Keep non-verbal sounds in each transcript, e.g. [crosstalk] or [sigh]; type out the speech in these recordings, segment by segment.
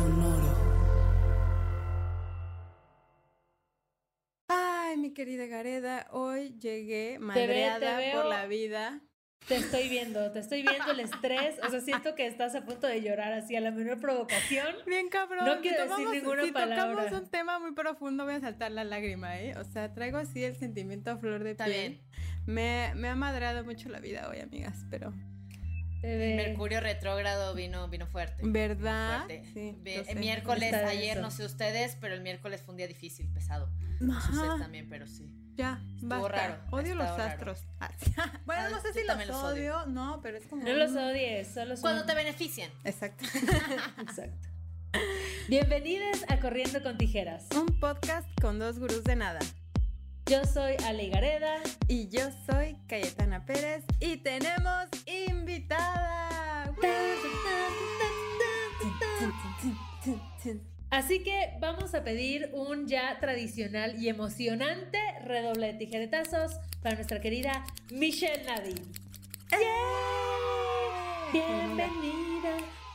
Sonoro. Ay, mi querida Gareda, hoy llegué ve- madreada te por la vida. Te estoy viendo, te estoy viendo el estrés. O sea, siento que estás a punto de llorar así a la menor provocación. Bien cabrón. No si quiero decir ninguna si palabra. tocamos un tema muy profundo, voy a saltar la lágrima, ¿eh? O sea, traigo así el sentimiento a flor de Está piel. bien. Me, me ha madreado mucho la vida hoy, amigas, pero... Mercurio retrógrado vino, vino fuerte. ¿Verdad? Fuerte. Sí. Ve- lo sé. el miércoles, ayer, no sé ustedes, pero el miércoles fue un día difícil, pesado. No sé Ajá. ustedes también, pero sí. Ya, Estuvo basta. raro, Odio los raro. astros. Ah, [laughs] bueno, Ah, no sé si los, también los odio, odio. no, pero es como... No los odies, solo son... Cuando te benefician. Exacto. [laughs] Exacto. Bienvenidos a Corriendo con Tijeras. un podcast con dos gurús de nada. Yo soy Ale Gareda. Y yo soy Cayetana Pérez y tenemos invitada. Así que vamos a pedir un ya tradicional y emocionante redoble de tijeretazos para nuestra querida Michelle Nadine. Bienvenida,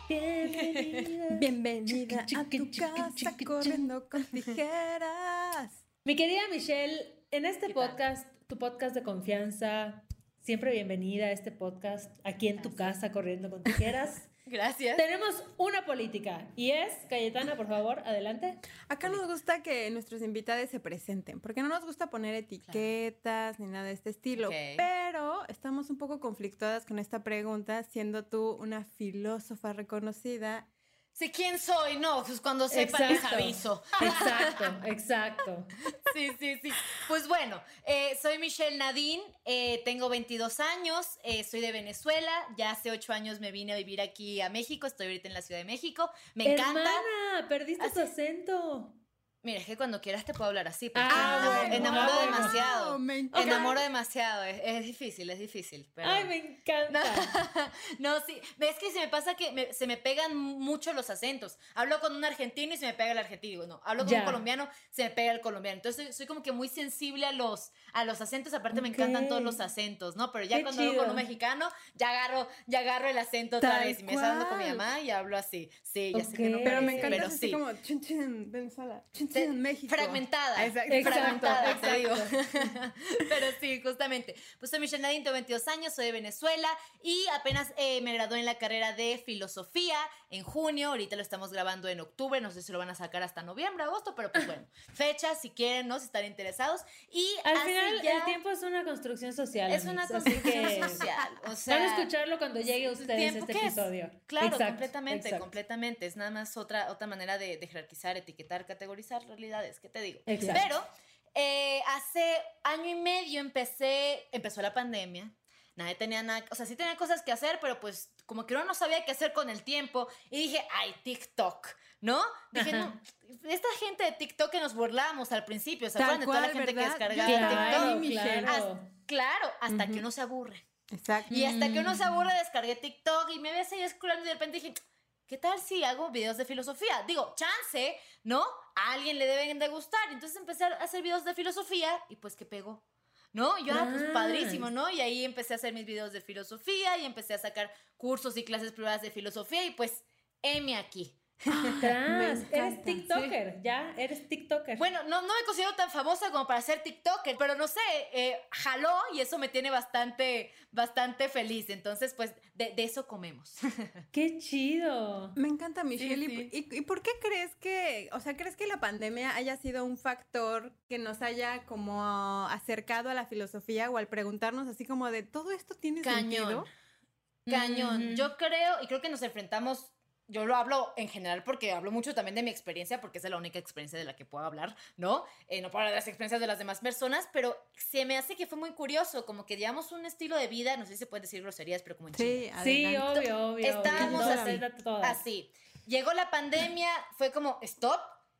bienvenida. [laughs] Bienvenida a tu casa corriendo con tijeras. Mi querida Michelle, en este podcast, tu podcast de confianza, siempre bienvenida a este podcast aquí en tu casa corriendo con tijeras. [laughs] Gracias. Tenemos una política y es, Cayetana, por favor, adelante. Acá nos gusta que nuestros invitados se presenten, porque no nos gusta poner etiquetas ni nada de este estilo, Ok. pero estamos un poco conflictuadas con esta pregunta, siendo tú una filósofa reconocida. Sí, ¿quién soy? No, pues cuando sepa les aviso. Exacto, [laughs] exacto. Sí, sí, sí. Pues bueno, eh, soy Michelle Nadine, eh, tengo 22 años, eh, soy de Venezuela, ya hace 8 años me vine a vivir aquí a México, estoy ahorita en la Ciudad de México, me encanta. Hermana, perdiste tu acento. Mira, es que cuando quieras te puedo hablar así, porque Ah, enamoro, bueno, enamoro bueno. demasiado. Me encanta. Enamoro demasiado, es, es difícil, es difícil. pero- Ay, me encanta. [laughs] no, sí, ves que se me pasa que me- se me pegan mucho los acentos. Hablo con un argentino y se me pega el argentino. Digo, no, hablo con Ya. un colombiano, se me pega el colombiano. Entonces soy, soy como que muy sensible a los, a los acentos. Aparte me encantan todos los acentos, ¿no? Pero ya Qué cuando hablo con un mexicano, ya agarro, ya agarro el acento otra Tal vez. Y me está hablando con mi mamá y hablo así. Sí, ya sé que no. Pero me encanta pero así sí. como chin chin Venezuela, chin Chin México. Fragmentada. Exacto. Fragmentada, Exacto, te digo. [laughs] Pero sí, justamente. Pues soy Michelle Nadine, tengo 22 años, soy de Venezuela y apenas eh, me gradué en la carrera de filosofía en junio. Ahorita lo estamos grabando en octubre, no sé si lo van a sacar hasta noviembre, agosto, pero pues bueno, [laughs] fechas si quieren, ¿no? Si están interesados. Y Al final, ya- el tiempo es una construcción social. es una amigos, construcción que social. O sea, Van a escucharlo cuando llegue a ustedes este que es. episodio. Claro, Exacto, completamente, exacto. completamente. Es nada más otra, otra manera de, de jerarquizar, etiquetar, categorizar realidades. ¿Qué te digo? Exacto. Pero eh, hace año y medio empecé, empezó la pandemia. Nadie tenía nada, o sea, sí tenía cosas que hacer, pero pues como que uno no sabía qué hacer con el tiempo. Y dije, ay, TikTok, ¿no? Dije, Ajá. no, esta gente de TikTok que nos burlábamos al principio, ¿se acuerdan de toda la gente que descargaba Yo TikTok? Claro, Michelle. claro. As- claro, hasta que uno se aburre. Exacto. Y hasta que uno se aburre, descargué TikTok y me ves ahí scrollando y de repente dije, ¿qué tal si hago videos de filosofía? Digo, chance, ¿no? A alguien le deben de gustar. Entonces empecé a hacer videos de filosofía y pues que pegó. ¿No? Yo, ah, pues padrísimo, ¿no? Y ahí empecé a hacer mis videos de filosofía y empecé a sacar cursos y clases privadas de filosofía y pues, M aquí. [laughs] Eres TikToker, ya, eres TikToker. Bueno, no, no me considero tan famosa como para ser TikToker, pero no sé, eh, jaló y eso me tiene bastante, bastante feliz. Entonces, pues, de, de eso comemos. [laughs] qué chido. Me encanta, Michelle. Sí, ¿Y- ¿Y, y por qué crees que, o sea, crees que la pandemia haya sido un factor que nos haya como acercado a la filosofía o al preguntarnos así como de todo esto tiene sentido? Cañón. Cañón. Ujú. Yo creo, y creo que nos enfrentamos. Yo lo hablo en general porque hablo mucho también de mi experiencia, porque esa es la única experiencia de la que puedo hablar, ¿no? Eh, no puedo hablar de las experiencias de las demás personas, pero se me hace que fue muy curioso, como que llevamos un estilo de vida, no sé si se puede decir groserías, pero como en Sí, Sí, adelante. obvio, obvio. Estábamos así, así. Llegó la pandemia, fue como stop,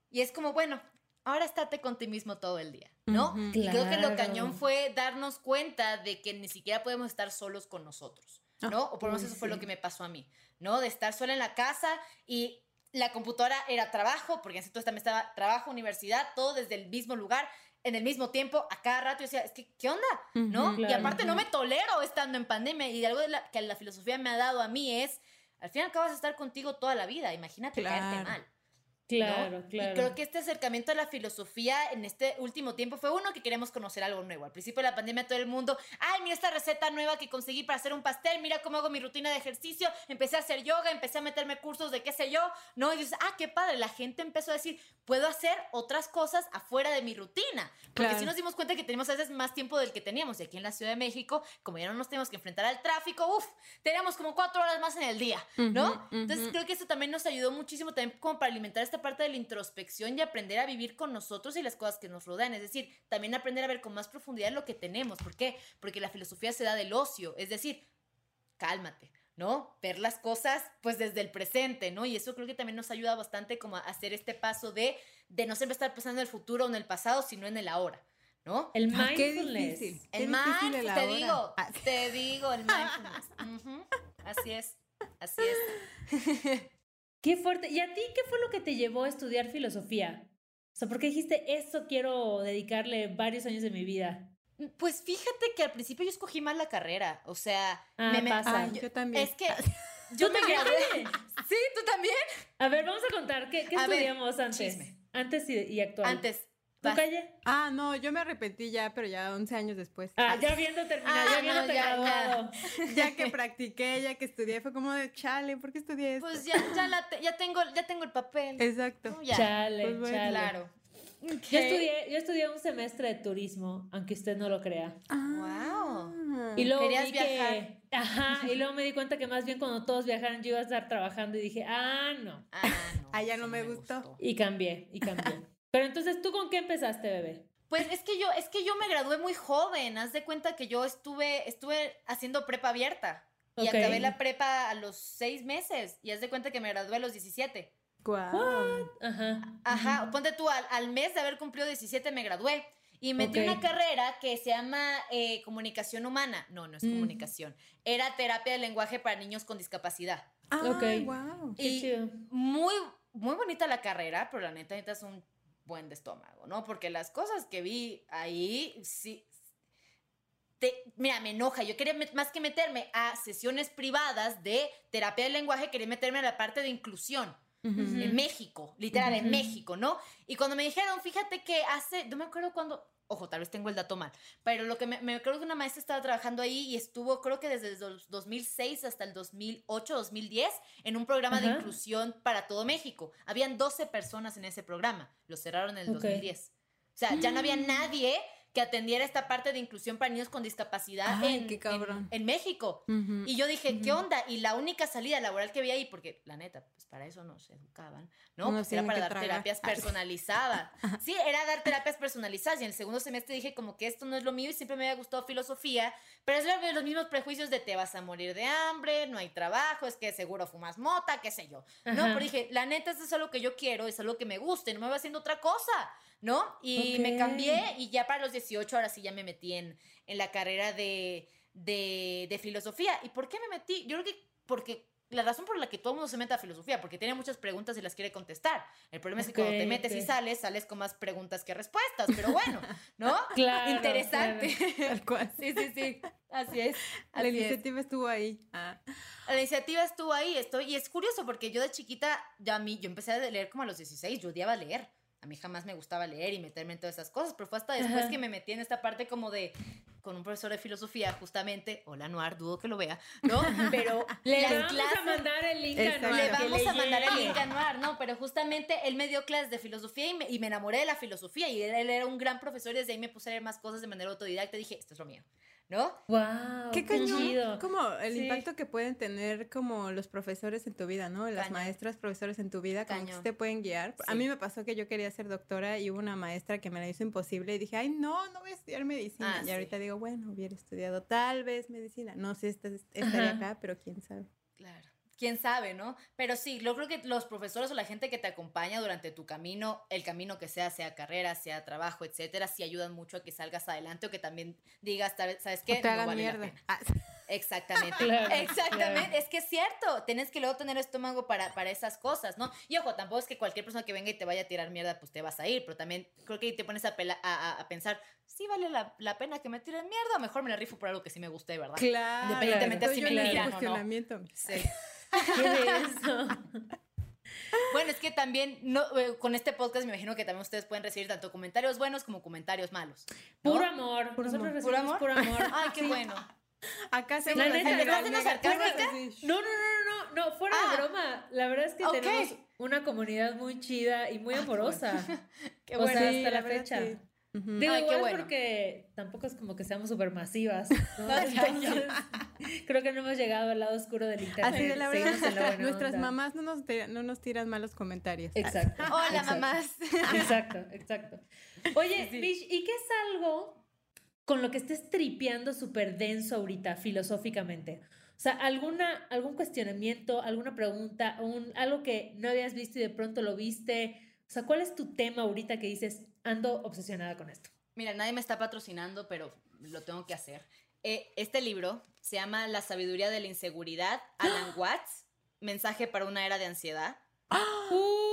y es como, bueno, ahora estate con ti mismo todo el día, ¿no? Ujú. Y creo que lo cañón fue darnos cuenta de que ni siquiera podemos estar solos con nosotros, ¿no? o por lo menos eso fue lo que me pasó a mí, ¿no? De estar sola en la casa y la computadora era trabajo, porque en ese entonces también estaba trabajo, universidad, todo desde el mismo lugar, en el mismo tiempo, a cada rato. Yo decía, es que, ¿qué onda? ¿No? Y aparte no me tolero estando en pandemia. Y algo de la- que la filosofía me ha dado a mí es, al final acabas de estar contigo toda la vida, imagínate Claro. caerte mal. Claro, ¿no? claro. Y creo que este acercamiento a la filosofía en este último tiempo fue uno que queríamos conocer algo nuevo. Al principio de la pandemia todo el mundo, ay, mira esta receta nueva que conseguí para hacer un pastel, mira cómo hago mi rutina de ejercicio, empecé a hacer yoga, empecé a meterme cursos de qué sé yo, ¿no? Y dices, ah, qué padre, la gente empezó a decir, puedo hacer otras cosas afuera de mi rutina. Porque Claro. sí nos dimos cuenta que tenemos a veces más tiempo del que teníamos. Y aquí en la Ciudad de México, como ya no nos tenemos que enfrentar al tráfico, uff, teníamos como cuatro horas más en el día, ¿no? Entonces creo que eso también nos ayudó muchísimo también como para alimentar esta parte de la introspección y aprender a vivir con nosotros y las cosas que nos rodean. Es decir, también aprender a ver con más profundidad lo que tenemos. ¿Por qué? Porque la filosofía se da del ocio. Es decir, cálmate. ¿no? Ver las cosas pues desde el presente, ¿no? Y eso creo que también nos ayuda bastante como a hacer este paso de, de no siempre estar pensando en el futuro o en el pasado, sino en el ahora, ¿no? El Ah, qué mindfulness. difícil. El Qué difícil mindfulness, el te digo, Ah, te digo, el mindfulness. Así es, así es. [laughs] Qué fuerte. ¿Y a ti qué fue lo que te llevó a estudiar filosofía? O sea, ¿por qué dijiste eso quiero dedicarle varios años de mi vida? Pues fíjate que al principio yo escogí mal la carrera, o sea, Ah, me, me- pasa. Ay, yo también. es que [laughs] yo [laughs] me gradué. Sí, tú también. A ver, vamos a contar. ¿Qué, qué A ver, estudiamos antes? chisme. Antes y, y actual. Antes. ¿Tú, vas. Calle? Ah, no, yo me arrepentí ya, pero ya 11 años después. Ah, ya habiendo terminado, Ah, ya no, habiéndote ya, ya. graduado. [laughs] Ya que practiqué, ya que estudié, fue como de chale, ¿por qué estudié esto? Pues ya, ya, la te- ya, tengo, ya tengo el papel. Exacto. ¿no? Ya, Chale, Pues bueno, chale. claro. Yo estudié, yo estudié un semestre de turismo, aunque usted no lo crea. Ah. Y luego Querías vi viajar. que, ajá, y luego me di cuenta que más bien cuando todos viajaran yo iba a estar trabajando y dije, ah, no. Ah, no. Ah, ya no sí me gustó. Y cambié, y cambié. [laughs] Pero entonces, ¿tú con qué empezaste, bebé? Pues es que yo, es que yo me gradué muy joven. Haz de cuenta que yo estuve, estuve haciendo prepa abierta. Y Ok. acabé la prepa a los seis meses. Y haz de cuenta que me gradué a los 17. Guau. Ajá. Ajá, ponte tú, al, al mes de haber cumplido 17 me gradué. Y metí una carrera que se llama eh, comunicación humana. No, no es Mm. comunicación. Era terapia de lenguaje para niños con discapacidad. Ah, Ok. wow. Qué Y chido. muy, muy bonita la carrera, pero la neta, neta es un buen de estómago, ¿no? Porque las cosas que vi ahí, sí. te- mira, me enoja. Yo quería más que meterme a sesiones privadas de terapia de lenguaje, quería meterme a la parte de inclusión en México, literal, en. México, ¿no? Y cuando me dijeron, fíjate que hace, no me acuerdo cuándo, ojo, tal vez tengo el dato mal, pero lo que me, me acuerdo que una maestra estaba trabajando ahí y estuvo, creo que desde el dos- 2006 hasta el 2008, 2010, en un programa de inclusión para todo México. Habían 12 personas en ese programa, lo cerraron en el Ok. 2010. O sea, ya no había nadie que atendiera esta parte de inclusión para niños con discapacidad Ay, en, qué en- en México. Ujú. Y yo dije, ¿qué Ujú. onda? Y la única salida laboral que había ahí, porque la neta, pues para eso nos educaban, ¿no? Uno Pues era para dar tragar. terapias personalizadas. [laughs] Sí, era dar terapias personalizadas. Y en el segundo semestre dije como que esto no es lo mío y siempre me había gustado filosofía, pero es lo- los mismos prejuicios de te vas a morir de hambre, no hay trabajo, es que seguro fumas mota, qué sé yo. No, Ajá. pero dije, la neta, esto es algo que yo quiero, es algo que me gusta y no me voy haciendo otra cosa, ¿no? Y me Ok. cambié y ya para los 18 ahora sí ya me metí en, en la carrera de, de, de filosofía. ¿Y por qué me metí? Yo creo que porque la razón por la que todo el mundo se mete a filosofía, porque tiene muchas preguntas y las quiere contestar. El problema es que cuando te metes y ok. sales, sales con más preguntas que respuestas, pero bueno, [laughs] ¿no? Claro, Interesante. Tal cual. Sí, sí, sí. Así es. La así es. iniciativa estuvo ahí. Ah. La iniciativa estuvo ahí, estoy, y es curioso porque yo de chiquita, ya a mí, yo empecé a leer como a los 16, yo odiaba leer. A mí jamás me gustaba leer y meterme en todas esas cosas, pero fue hasta después Ajá. que me metí en esta parte como de, con un profesor de filosofía, justamente, hola Noir, dudo que lo vea, ¿no? [laughs] Pero Le vamos clases- a mandar el link a. Noah, le vamos a mandar el link a Noir, no, pero justamente él me dio clases de filosofía y me, y me enamoré de la filosofía y él, él era un gran profesor y desde ahí me puse a leer más cosas de manera autodidacta y dije, esto es lo mío, ¿no? Wow, Qué cañón. chido. Como el Sí. impacto que pueden tener como los profesores en tu vida, ¿no? Las Cañón. maestras, profesores en tu vida, como que te pueden guiar. A mí me pasó que yo quería ser doctora y hubo una maestra que me la hizo imposible y dije, ay, no, no voy a estudiar medicina. Ah, y sí. ahorita digo, bueno, hubiera estudiado tal vez medicina. No sé si estaría Ajá. acá, pero quién sabe. Claro. Quién sabe, ¿no? Pero sí, yo creo que los profesores o la gente que te acompaña durante tu camino, el camino que sea, sea carrera, sea trabajo, etcétera, sí ayudan mucho a que salgas adelante o que también digas, "Tal vez- ¿sabes qué? O te No hagan vale la mierda. pena". Ah, [laughs] Exactamente. Claro, Exactamente. claro. Es que es cierto. Tienes que luego tener estómago para, para esas cosas, ¿no? Y ojo, tampoco es que cualquier persona que venga y te vaya a tirar mierda, pues te vas a ir. Pero también creo que te pones a, pela- a, pensar, ¿sí vale la, la pena que me tiren mierda? O mejor me la rifo por algo que sí me guste, ¿verdad? claro. Independientemente Estoy si me tiran o no. Sí. ¿Qué es [laughs] eso? Bueno, es que también no, eh, con este podcast me imagino que también ustedes pueden recibir tanto comentarios buenos como comentarios malos. ¿no? Puro amor. Puro Nosotros amor. ¿Puro recibimos amor? puro amor. Ay, qué Sí. bueno. Acá se La neta, ¿verdad que nos sarcástica? No, no, no, no, no, no, fuera Ah. de broma. La verdad es que tenemos una comunidad muy chida y muy amorosa. [laughs] Qué bueno. sea, Sí, hasta la, la verdad, fecha. Sí. Digo, Ay, qué igual bueno. porque tampoco es como que seamos súper masivas. [laughs] ¿no? Entonces, creo que no hemos llegado al lado oscuro del internet. Así de la en la verdad, buena nuestras onda. mamás no nos, tiran, no nos tiran malos comentarios. Exacto. [laughs] Hola, exacto. mamás. Exacto, exacto. Oye, Mish, ¿y qué es algo con lo que estés tripeando súper denso ahorita, filosóficamente? O sea, alguna, algún cuestionamiento, alguna pregunta, un, algo que no habías visto y de pronto lo viste. O sea, ¿cuál es tu tema ahorita que dices, ando obsesionada con esto? Mira, nadie me está patrocinando, pero lo tengo que hacer. Eh, este libro se llama La sabiduría de la inseguridad, Alan [gasps] Watts, mensaje para una era de ansiedad.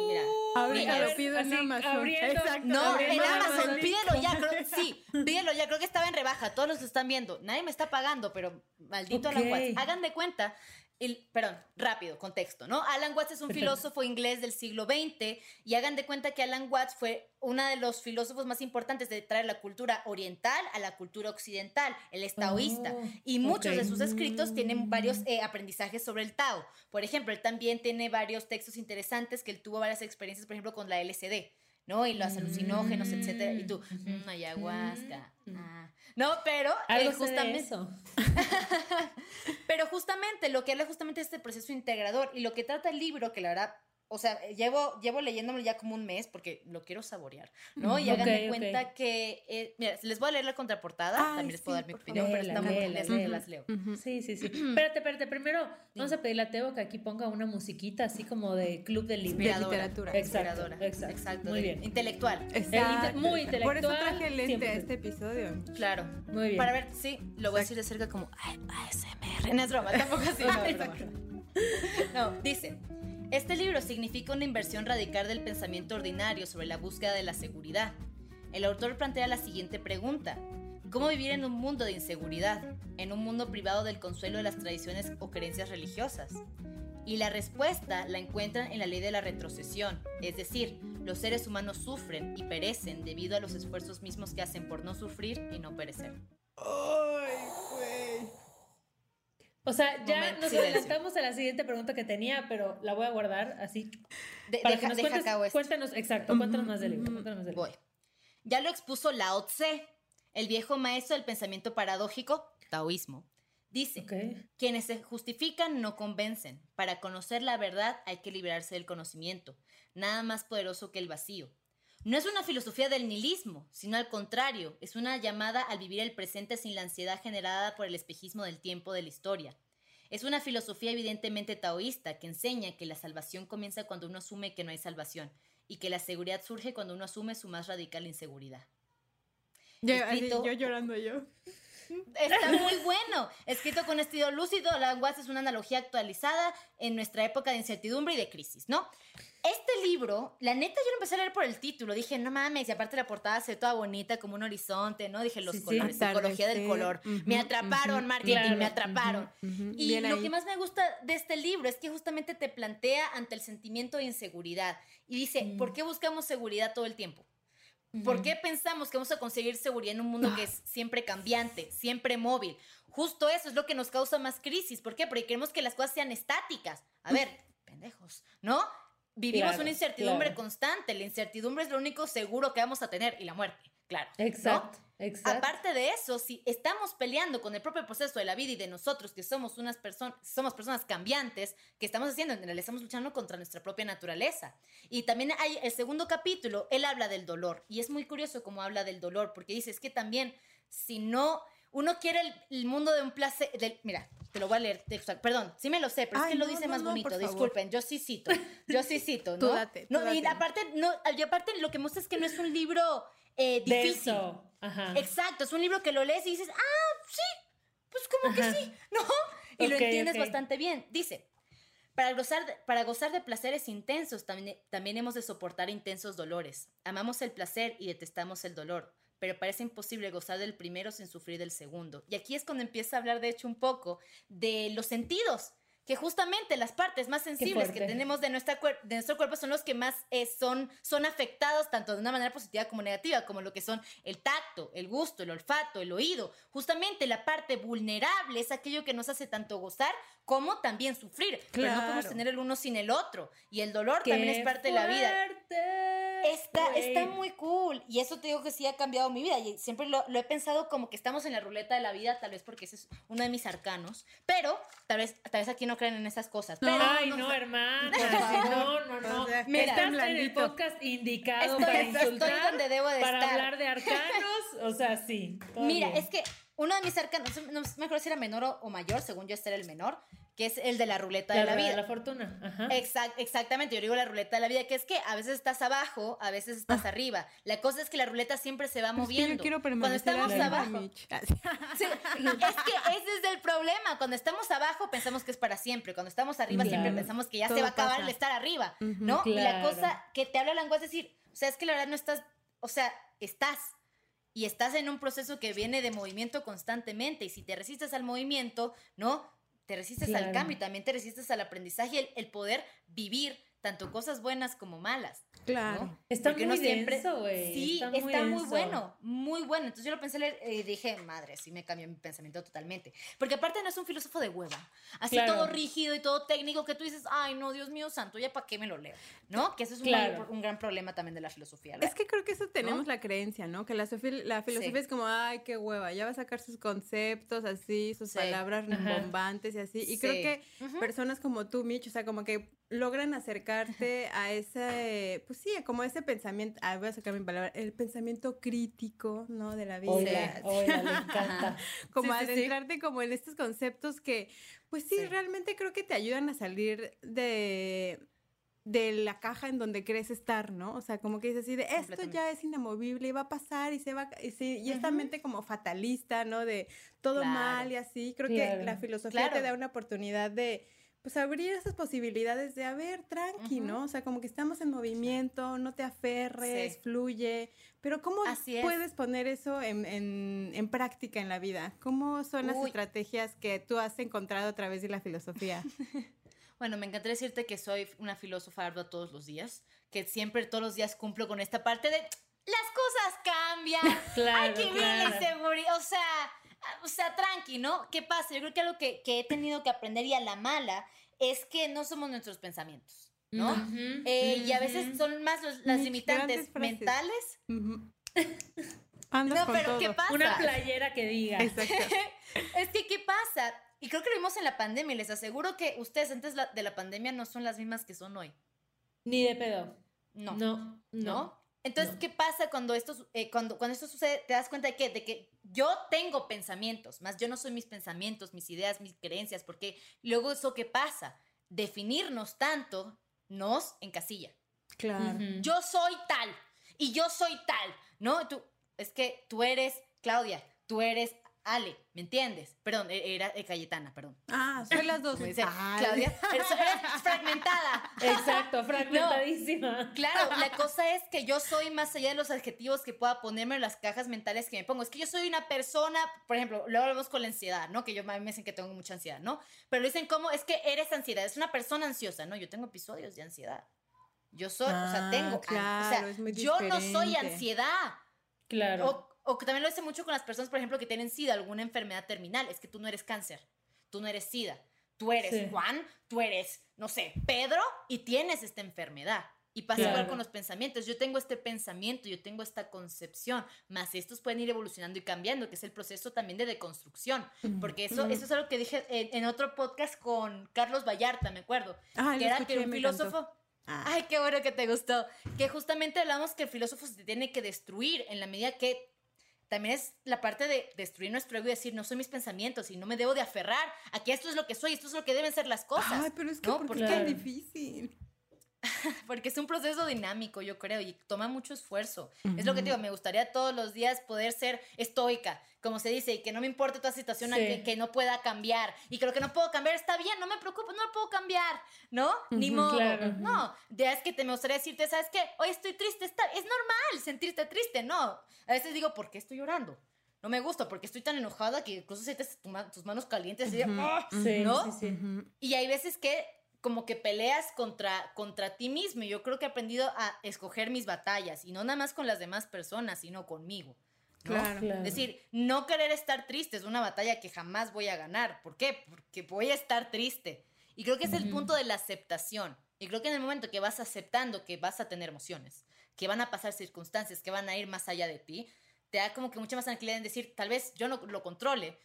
Mira, Ahorita a lo pido en Amazon. abriendo- Exacto. No, Abriendo en Amazon. Amazon, pídelo ya, creo, sí, pídelo ya, creo que estaba en rebaja, todos los lo están viendo, nadie me está pagando, pero maldito Alan Ok. Watts, hagan de cuenta, el, perdón, rápido, contexto, ¿no? Alan Watts es un filósofo inglés del siglo XX y hagan de cuenta que Alan Watts fue uno de los filósofos más importantes de traer la cultura oriental a la cultura occidental, el es taoísta. Oh, Y muchos de sus escritos tienen varios eh, aprendizajes sobre el Tao. Por ejemplo, él también tiene varios textos interesantes que él tuvo varias experiencias, por ejemplo, con la LSD, ¿no? Y los alucinógenos, etcétera. Y tú, Mm, "Mm, ayahuasca. mm. ah". No, pero eh, Algo de justamente, eso. [laughs] pero justamente lo que habla justamente de este proceso integrador y lo que trata el libro, que la verdad, o sea, llevo, llevo leyéndolo ya como un mes porque lo quiero saborear, ¿no? Y hagan Ok, de ok. cuenta que, eh, mira, les voy a leer la contraportada, Ay, también les puedo sí, dar mi opinión, pero favor. está muy las leo. Sí, sí, sí. Espérate, espérate. Primero vamos a pedirle a Teo que aquí ponga una musiquita así como de club del libro. Inspiradora, literatura. Exacto, inspiradora, exacto. exacto, Muy de- bien. Intelectual, Exacto. muy Por eso intelectual, traje el lente a 100%. este episodio. claro. Muy bien. Para ver, sí, lo voy a decir de cerca como "Ay, ASMR. No es broma, tampoco así. [laughs] No, broma. [laughs] No, dice, este libro significa una inversión radical del pensamiento ordinario sobre la búsqueda de la seguridad. El autor plantea la siguiente pregunta. ¿Cómo vivir en un mundo de inseguridad? En un mundo privado del consuelo de las tradiciones o creencias religiosas. Y la respuesta la encuentran en la ley de la retrocesión, es decir, los seres humanos sufren y perecen debido a los esfuerzos mismos que hacen por no sufrir y no perecer. Ay, güey. O sea, ya Momento, nos silencio. adelantamos a la siguiente pregunta que tenía, pero la voy a guardar así. De- Para deja, que nos deja cuentes, acabo esto. cuéntanos, exacto, cuéntanos más del libro. cuéntanos más del libro. Voy. Ya lo expuso Lao Tse, el viejo maestro del pensamiento paradójico, taoísmo. Dice, Ok. quienes se justifican no convencen. Para conocer la verdad hay que liberarse del conocimiento. Nada más poderoso que el vacío. No es una filosofía del nihilismo, sino al contrario, es una llamada al vivir el presente sin la ansiedad generada por el espejismo del tiempo de la historia. Es una filosofía evidentemente taoísta que enseña que la salvación comienza cuando uno asume que no hay salvación y que la seguridad surge cuando uno asume su más radical inseguridad. Yo, Escrito- yo llorando yo. Está [laughs] muy bueno. Escrito con estilo lúcido, la es una analogía actualizada en nuestra época de incertidumbre y de crisis, ¿no? Libro, la neta, yo lo empecé a leer por el título. Dije, no mames, y aparte la portada se ve toda bonita, como un horizonte, ¿no? Dije, los Sí, sí. colores, psicología del color. ujú, me atraparon, ujú, marketing, claro, me atraparon. Ujú, Y bien lo ahí. que más me gusta de este libro es que justamente te plantea ante el sentimiento de inseguridad. Y dice, Mm. ¿por qué buscamos seguridad todo el tiempo? ¿Por qué pensamos que vamos a conseguir seguridad en un mundo que es siempre cambiante, siempre móvil? Justo eso es lo que nos causa más crisis. ¿Por qué? Porque queremos que las cosas sean estáticas. A ver, pendejos, ¿no? Vivimos Claro, una incertidumbre claro. constante. La incertidumbre es lo único seguro que vamos a tener y la muerte, claro. ¿no? Exacto, exacto. Aparte de eso, si estamos peleando con el propio proceso de la vida y de nosotros, que somos unas personas, somos personas cambiantes, que estamos haciendo? En realidad estamos luchando contra nuestra propia naturaleza. Y también hay el segundo capítulo, él habla del dolor. Y es muy curioso cómo habla del dolor, porque dice, es que también, si no, uno quiere el, el mundo de un placer, del- mira, te lo voy a leer textual, perdón, sí me lo sé, pero es que lo dice no, más no, bonito, disculpen, yo sí cito, yo sí cito, [laughs] ¿no? Tú date, tú no y aparte, no, y aparte lo que muestra es que no es un libro eh, difícil. Ajá. Exacto, es un libro que lo lees y dices, ah, sí, pues como que sí, ¿no? Y lo entiendes bastante bien. Dice, para gozar, de, para gozar de placeres intensos también, también hemos de soportar intensos dolores. Amamos el placer y detestamos el dolor, pero parece imposible gozar del primero sin sufrir del segundo. Y aquí es cuando empieza a hablar, de hecho, un poco de los sentidos. Que justamente las partes más sensibles que fuerte. tenemos de, nuestra cuer- de nuestro cuerpo son los que más eh, son, son afectados tanto de una manera positiva como negativa, como lo que son el tacto, el gusto, el olfato, el oído. Justamente la parte vulnerable es aquello que nos hace tanto gozar como también sufrir. Pero no podemos Claro. tener el uno sin el otro. Y el dolor ¡Qué también es parte de la vida. fuerte, Está, güey! está muy cool. Y eso te digo que sí ha cambiado mi vida. Y siempre lo, lo he pensado como que estamos en la ruleta de la vida, tal vez porque ese es uno de mis arcanos. Pero tal vez, tal vez aquí no creen en esas cosas. Pero Ay, no no, hermana. [laughs] No, no, no. O sea, Mira, Estás en el podcast indicado Estoy, para estoy insultar, donde debo de para estar. hablar de arcanos. O sea, sí. Mira, bien. es que uno de mis arcanos, no me acuerdo si era menor o, o mayor, según yo este era el menor, que es el de la ruleta de la vida. de la fortuna. Ajá. Exact- exactamente, yo digo la ruleta de la vida, que es que a veces estás abajo, a veces estás arriba. La cosa es que la ruleta siempre se va Es que moviendo. yo quiero Cuando permanecer estamos arriba, abajo, Mitch. [laughs] Sí, es que ese es el problema. Cuando estamos abajo pensamos que es para siempre. Cuando estamos arriba siempre pensamos que ya se va a acabar pasa. el estar arriba. ¿no? Y la cosa que te habla la lengua es decir, o sea, es que la verdad no estás, o sea, estás. Y estás en un proceso que viene de movimiento constantemente. Y si te resistes al movimiento, ¿no? Te resistes al cambio y también te resistes al aprendizaje y el, el poder vivir tanto cosas buenas como malas. Claro. ¿no? Está Porque muy uno siempre- denso, güey. Sí, Está está, muy muy, denso. bueno, muy bueno. Entonces yo lo pensé leer y dije, madre, sí me cambió mi pensamiento totalmente. Porque aparte no es un filósofo de hueva, así Claro. todo rígido y todo técnico que tú dices, ay, no, Dios mío santo, ya para qué me lo leo, ¿no? Que eso es un, Claro. mayor- un gran problema también de la filosofía. la Es que creo que eso tenemos la creencia, ¿no? Que la, la filosofía Sí. es como, ay, qué hueva, ya va a sacar sus conceptos así, sus Sí. palabras Ajá. rimbombantes y así. Y creo Sí. que Ujú. personas como tú, Mitch, o sea, como que logran acercarte a ese, pues sí, como ese pensamiento, ah, voy a sacar mi palabra, el pensamiento crítico, ¿no? De la vida. Oiga, oiga, le encanta. [laughs] como Sí, sí, sí. adentrarte como en estos conceptos que, pues sí, Sí. realmente creo que te ayudan a salir de de la caja en donde crees estar, ¿no? O sea, como que dices así de esto ya es inamovible y va a pasar y se va y, sí, y esta mente como fatalista, ¿no? De todo Claro. mal y así. Creo Claro. que la filosofía te Claro. da una oportunidad de pues abrir esas posibilidades de a ver, tranqui, Ujú. ¿no? O sea, como que estamos en movimiento, no te aferres, Sí. fluye. Pero ¿cómo Así es. puedes poner eso en, en- en práctica en la vida? ¿Cómo son las Uy. estrategias que tú has encontrado a través de la filosofía? [laughs] Bueno, me encantaría decirte que soy una filósofa ardua todos los días, que siempre todos los días cumplo con esta parte de las cosas cambian, [laughs] hay Claro, que ver claro. o sea, o sea, tranqui, ¿no? ¿Qué pasa? Yo creo que algo que, que he tenido que aprender y a la mala es que no somos nuestros pensamientos, ¿no? Eh, y a veces son más los- las Mis limitantes mentales. Ujú. [laughs] Andas No, con pero ¿qué pasa? Una playera que diga. Exacto. [laughs] Es que, ¿qué pasa? Y creo que lo vimos en la pandemia y les aseguro que ustedes antes de la pandemia no son las mismas que son hoy. Ni de pedo. No. No, no. ¿no? Entonces, No. ¿qué pasa cuando esto, eh, cuando, cuando esto sucede? Te das cuenta de que, de que yo tengo pensamientos, más yo no soy mis pensamientos, mis ideas, mis creencias, porque luego eso que pasa, definirnos tanto nos encasilla. Claro. Yo soy tal y yo soy tal, ¿no? Tú, es que tú eres Claudia, tú eres Ale, ¿me entiendes? Perdón, e- era eh, Cayetana, perdón. Ah, soy las dos. [laughs] Dice Ay. Claudia, eres, eres fragmentada. Exacto, [laughs] fragmentadísima. Claro, la cosa es que yo soy más allá de los adjetivos que pueda ponerme en las cajas mentales que me pongo. Es que yo soy una persona, por ejemplo, luego hablamos con la ansiedad, ¿no? Que yo a mí me dicen que tengo mucha ansiedad, ¿no? Pero dicen como es que eres ansiedad, es una persona ansiosa, ¿no? Yo tengo episodios de ansiedad. Yo soy, o sea, Ah, tengo, claro, o sea, es muy yo no soy ansiedad. Claro. O, o que también lo hace mucho con las personas, por ejemplo, que tienen SIDA, alguna enfermedad terminal. Es que tú no eres cáncer, tú no eres SIDA. Tú eres Sí. Juan, tú eres, no sé, Pedro y tienes esta enfermedad. Y pasa Claro. igual con los pensamientos. Yo tengo este pensamiento, yo tengo esta concepción, más estos pueden ir evolucionando y cambiando, que es el proceso también de deconstrucción. Porque eso, eso es algo que dije en, en otro podcast con Carlos Vallarta, me acuerdo. Ay, que era escuché, que un me encantó. filósofo Ah. Ay, qué bueno que te gustó. Que justamente hablamos que el filósofo se tiene que destruir en la medida que también es la parte de destruir nuestro ego y decir, no soy mis pensamientos y no me debo de aferrar a que esto es lo que soy, esto es lo que deben ser las cosas. Ay, pero es que ¿no? ¿por qué Porque- es tan difícil? [laughs] Porque es un proceso dinámico, yo creo, y toma mucho esfuerzo. Es lo que te digo, me gustaría todos los días poder ser estoica, como se dice, y que no me importe toda situación Sí. que, que no pueda cambiar. Y que lo que no puedo cambiar está bien, no me preocupo, no lo puedo cambiar, ¿no? Ni Ujú, modo. claro. No, ya es que te me gustaría decirte, ¿sabes qué? Hoy estoy triste, está, es normal sentirte triste, ¿no? A veces digo, ¿por qué estoy llorando? no me gusta porque estoy tan enojada que incluso sientes tu ma- tus manos calientes y de, Ujú, "Ah". Sí, ¿no? sí, sí. Y hay veces que como que peleas contra, contra ti mismo. Y yo creo que he aprendido a escoger mis batallas y no nada más con las demás personas, sino conmigo. ¿no? Claro. Claro. Es decir, no querer estar triste es una batalla que jamás voy a ganar. ¿Por qué? Porque voy a estar triste. Y creo que es el punto de la aceptación. Y creo que en el momento que vas aceptando que vas a tener emociones, que van a pasar circunstancias, que van a ir más allá de ti, te da como que mucha más tranquilidad en decir, tal vez yo no lo controle,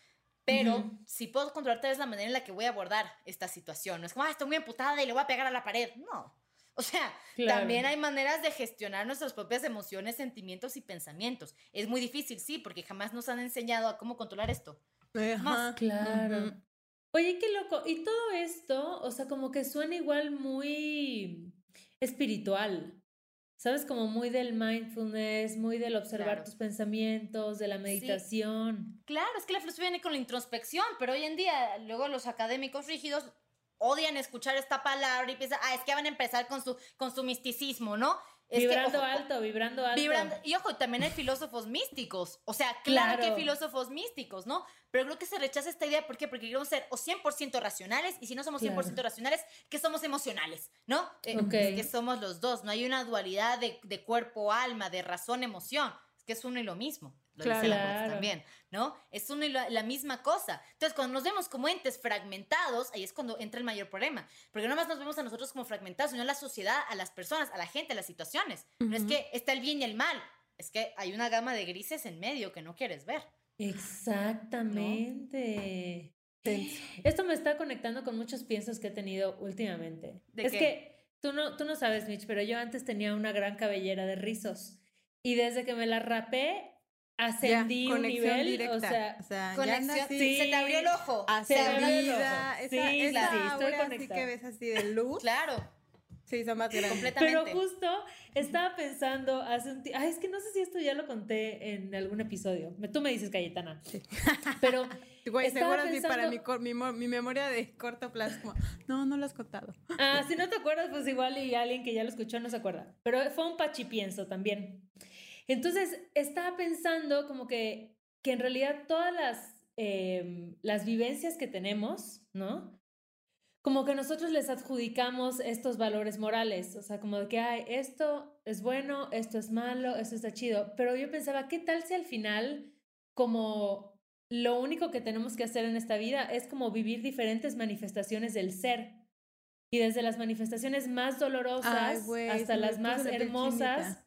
pero Ujú. si puedo controlar tal vez la manera en la que voy a abordar esta situación. No es como, ah, estoy muy emputada y le voy a pegar a la pared. No. O sea, Claro. también hay maneras de gestionar nuestras propias emociones, sentimientos y pensamientos. Es muy difícil, sí, porque jamás nos han enseñado a cómo controlar esto. Ajá. Claro. Ujú. Oye, qué loco. Y todo esto, o sea, como que suena igual muy espiritual. ¿Sabes? Como muy del mindfulness, muy del observar Claro. tus pensamientos, de la meditación. Claro, es que la filosofía viene con la introspección, pero hoy en día, luego los académicos rígidos odian escuchar esta palabra y piensan, ah, es que van a empezar con su, con su misticismo, ¿no? Es que, vibrando ojo, alto, vibrando alto. Vibrando, y ojo, también hay filósofos místicos. O sea, claro, que Claro. hay filósofos místicos, ¿no? Pero creo que se rechaza esta idea. ¿Por qué? Porque queremos ser o 100% racionales, y si no somos 100% racionales, que somos emocionales, ¿no? Eh, Ok. Es que somos los dos. No hay una dualidad de, de cuerpo, alma, de razón, emoción. Es que es uno y lo mismo. Lo Claro. dice la Claro. también, ¿no? Es uno y la, la misma cosa. Entonces, cuando nos vemos como entes fragmentados, ahí es cuando entra el mayor problema. Porque no más nos vemos a nosotros como fragmentados, sino a la sociedad, a las personas, a la gente, a las situaciones. No es que está el bien y el mal. Es que hay una gama de grises en medio que no quieres ver. Exactamente. Tenso. Esto me está conectando con muchos piensos que he tenido últimamente. ¿De es qué? que tú no, tú no sabes, Mitch, pero yo antes tenía una gran cabellera de rizos. Y desde que me la rapé, Ya, ascendí un conexión nivel. directa. O sea, ya Conexión, andas así, Sí. se te abrió el ojo. Se abrió el vida, ojo. esa, Sí, esa claro, sí, estoy aura así que ves así de luz, Claro, sí, son más grandes. completamente. pero justo estaba pensando hace un tiempo. Ay, es que no sé si esto ya lo conté en algún episodio. Me- Tú me dices, Cayetana. Pero [laughs] Güey, Estaba seguro sí para pensando- mi, mi, mi memoria de corto plazo, como, no, no lo has contado. [laughs] Ah, si no te acuerdas, pues igual y alguien que ya lo escuchó no se acuerda. Pero fue un pachipienso también. Entonces, estaba pensando como que, que en realidad todas las, em, las vivencias que tenemos, ¿no? Como que nosotros les adjudicamos estos valores morales, o sea, como de que, ay, esto es bueno, esto es malo, esto está chido. Pero yo pensaba, ¿qué tal si al final, como lo único que tenemos que hacer en esta vida es como vivir diferentes manifestaciones del ser? Y desde las manifestaciones más dolorosas Ay, hasta las más hermosas.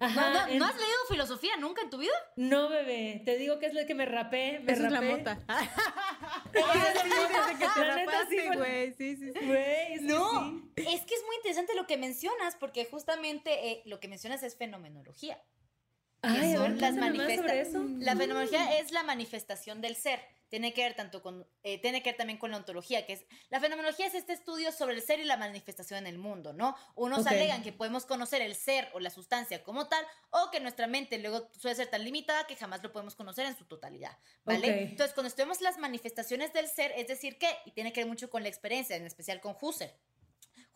Ajá, ¿No, no, en- ¿no has leído filosofía nunca en tu vida? no, bebé, te digo que es lo que me rapé, me Esa es la rapé. mota. [laughs] [laughs] Güey. Sí, sí, sí. Güey, No, sí. es que es muy interesante lo que mencionas, porque justamente eh, lo que mencionas es fenomenología. Ay, a son ver, las cuéntame más manifesta- sobre eso. La fenomenología es la manifestación del ser. Tiene que ver tanto con, eh, tiene que ver también con la ontología, que es, la fenomenología es este estudio sobre el ser y la manifestación en el mundo, ¿no? Unos Ok. alegan que podemos conocer el ser o la sustancia como tal, o que nuestra mente luego suele ser tan limitada que jamás lo podemos conocer en su totalidad, ¿vale? Ok. Entonces, cuando estudiamos las manifestaciones del ser, es decir, que, y tiene que ver mucho con la experiencia, en especial con Husserl.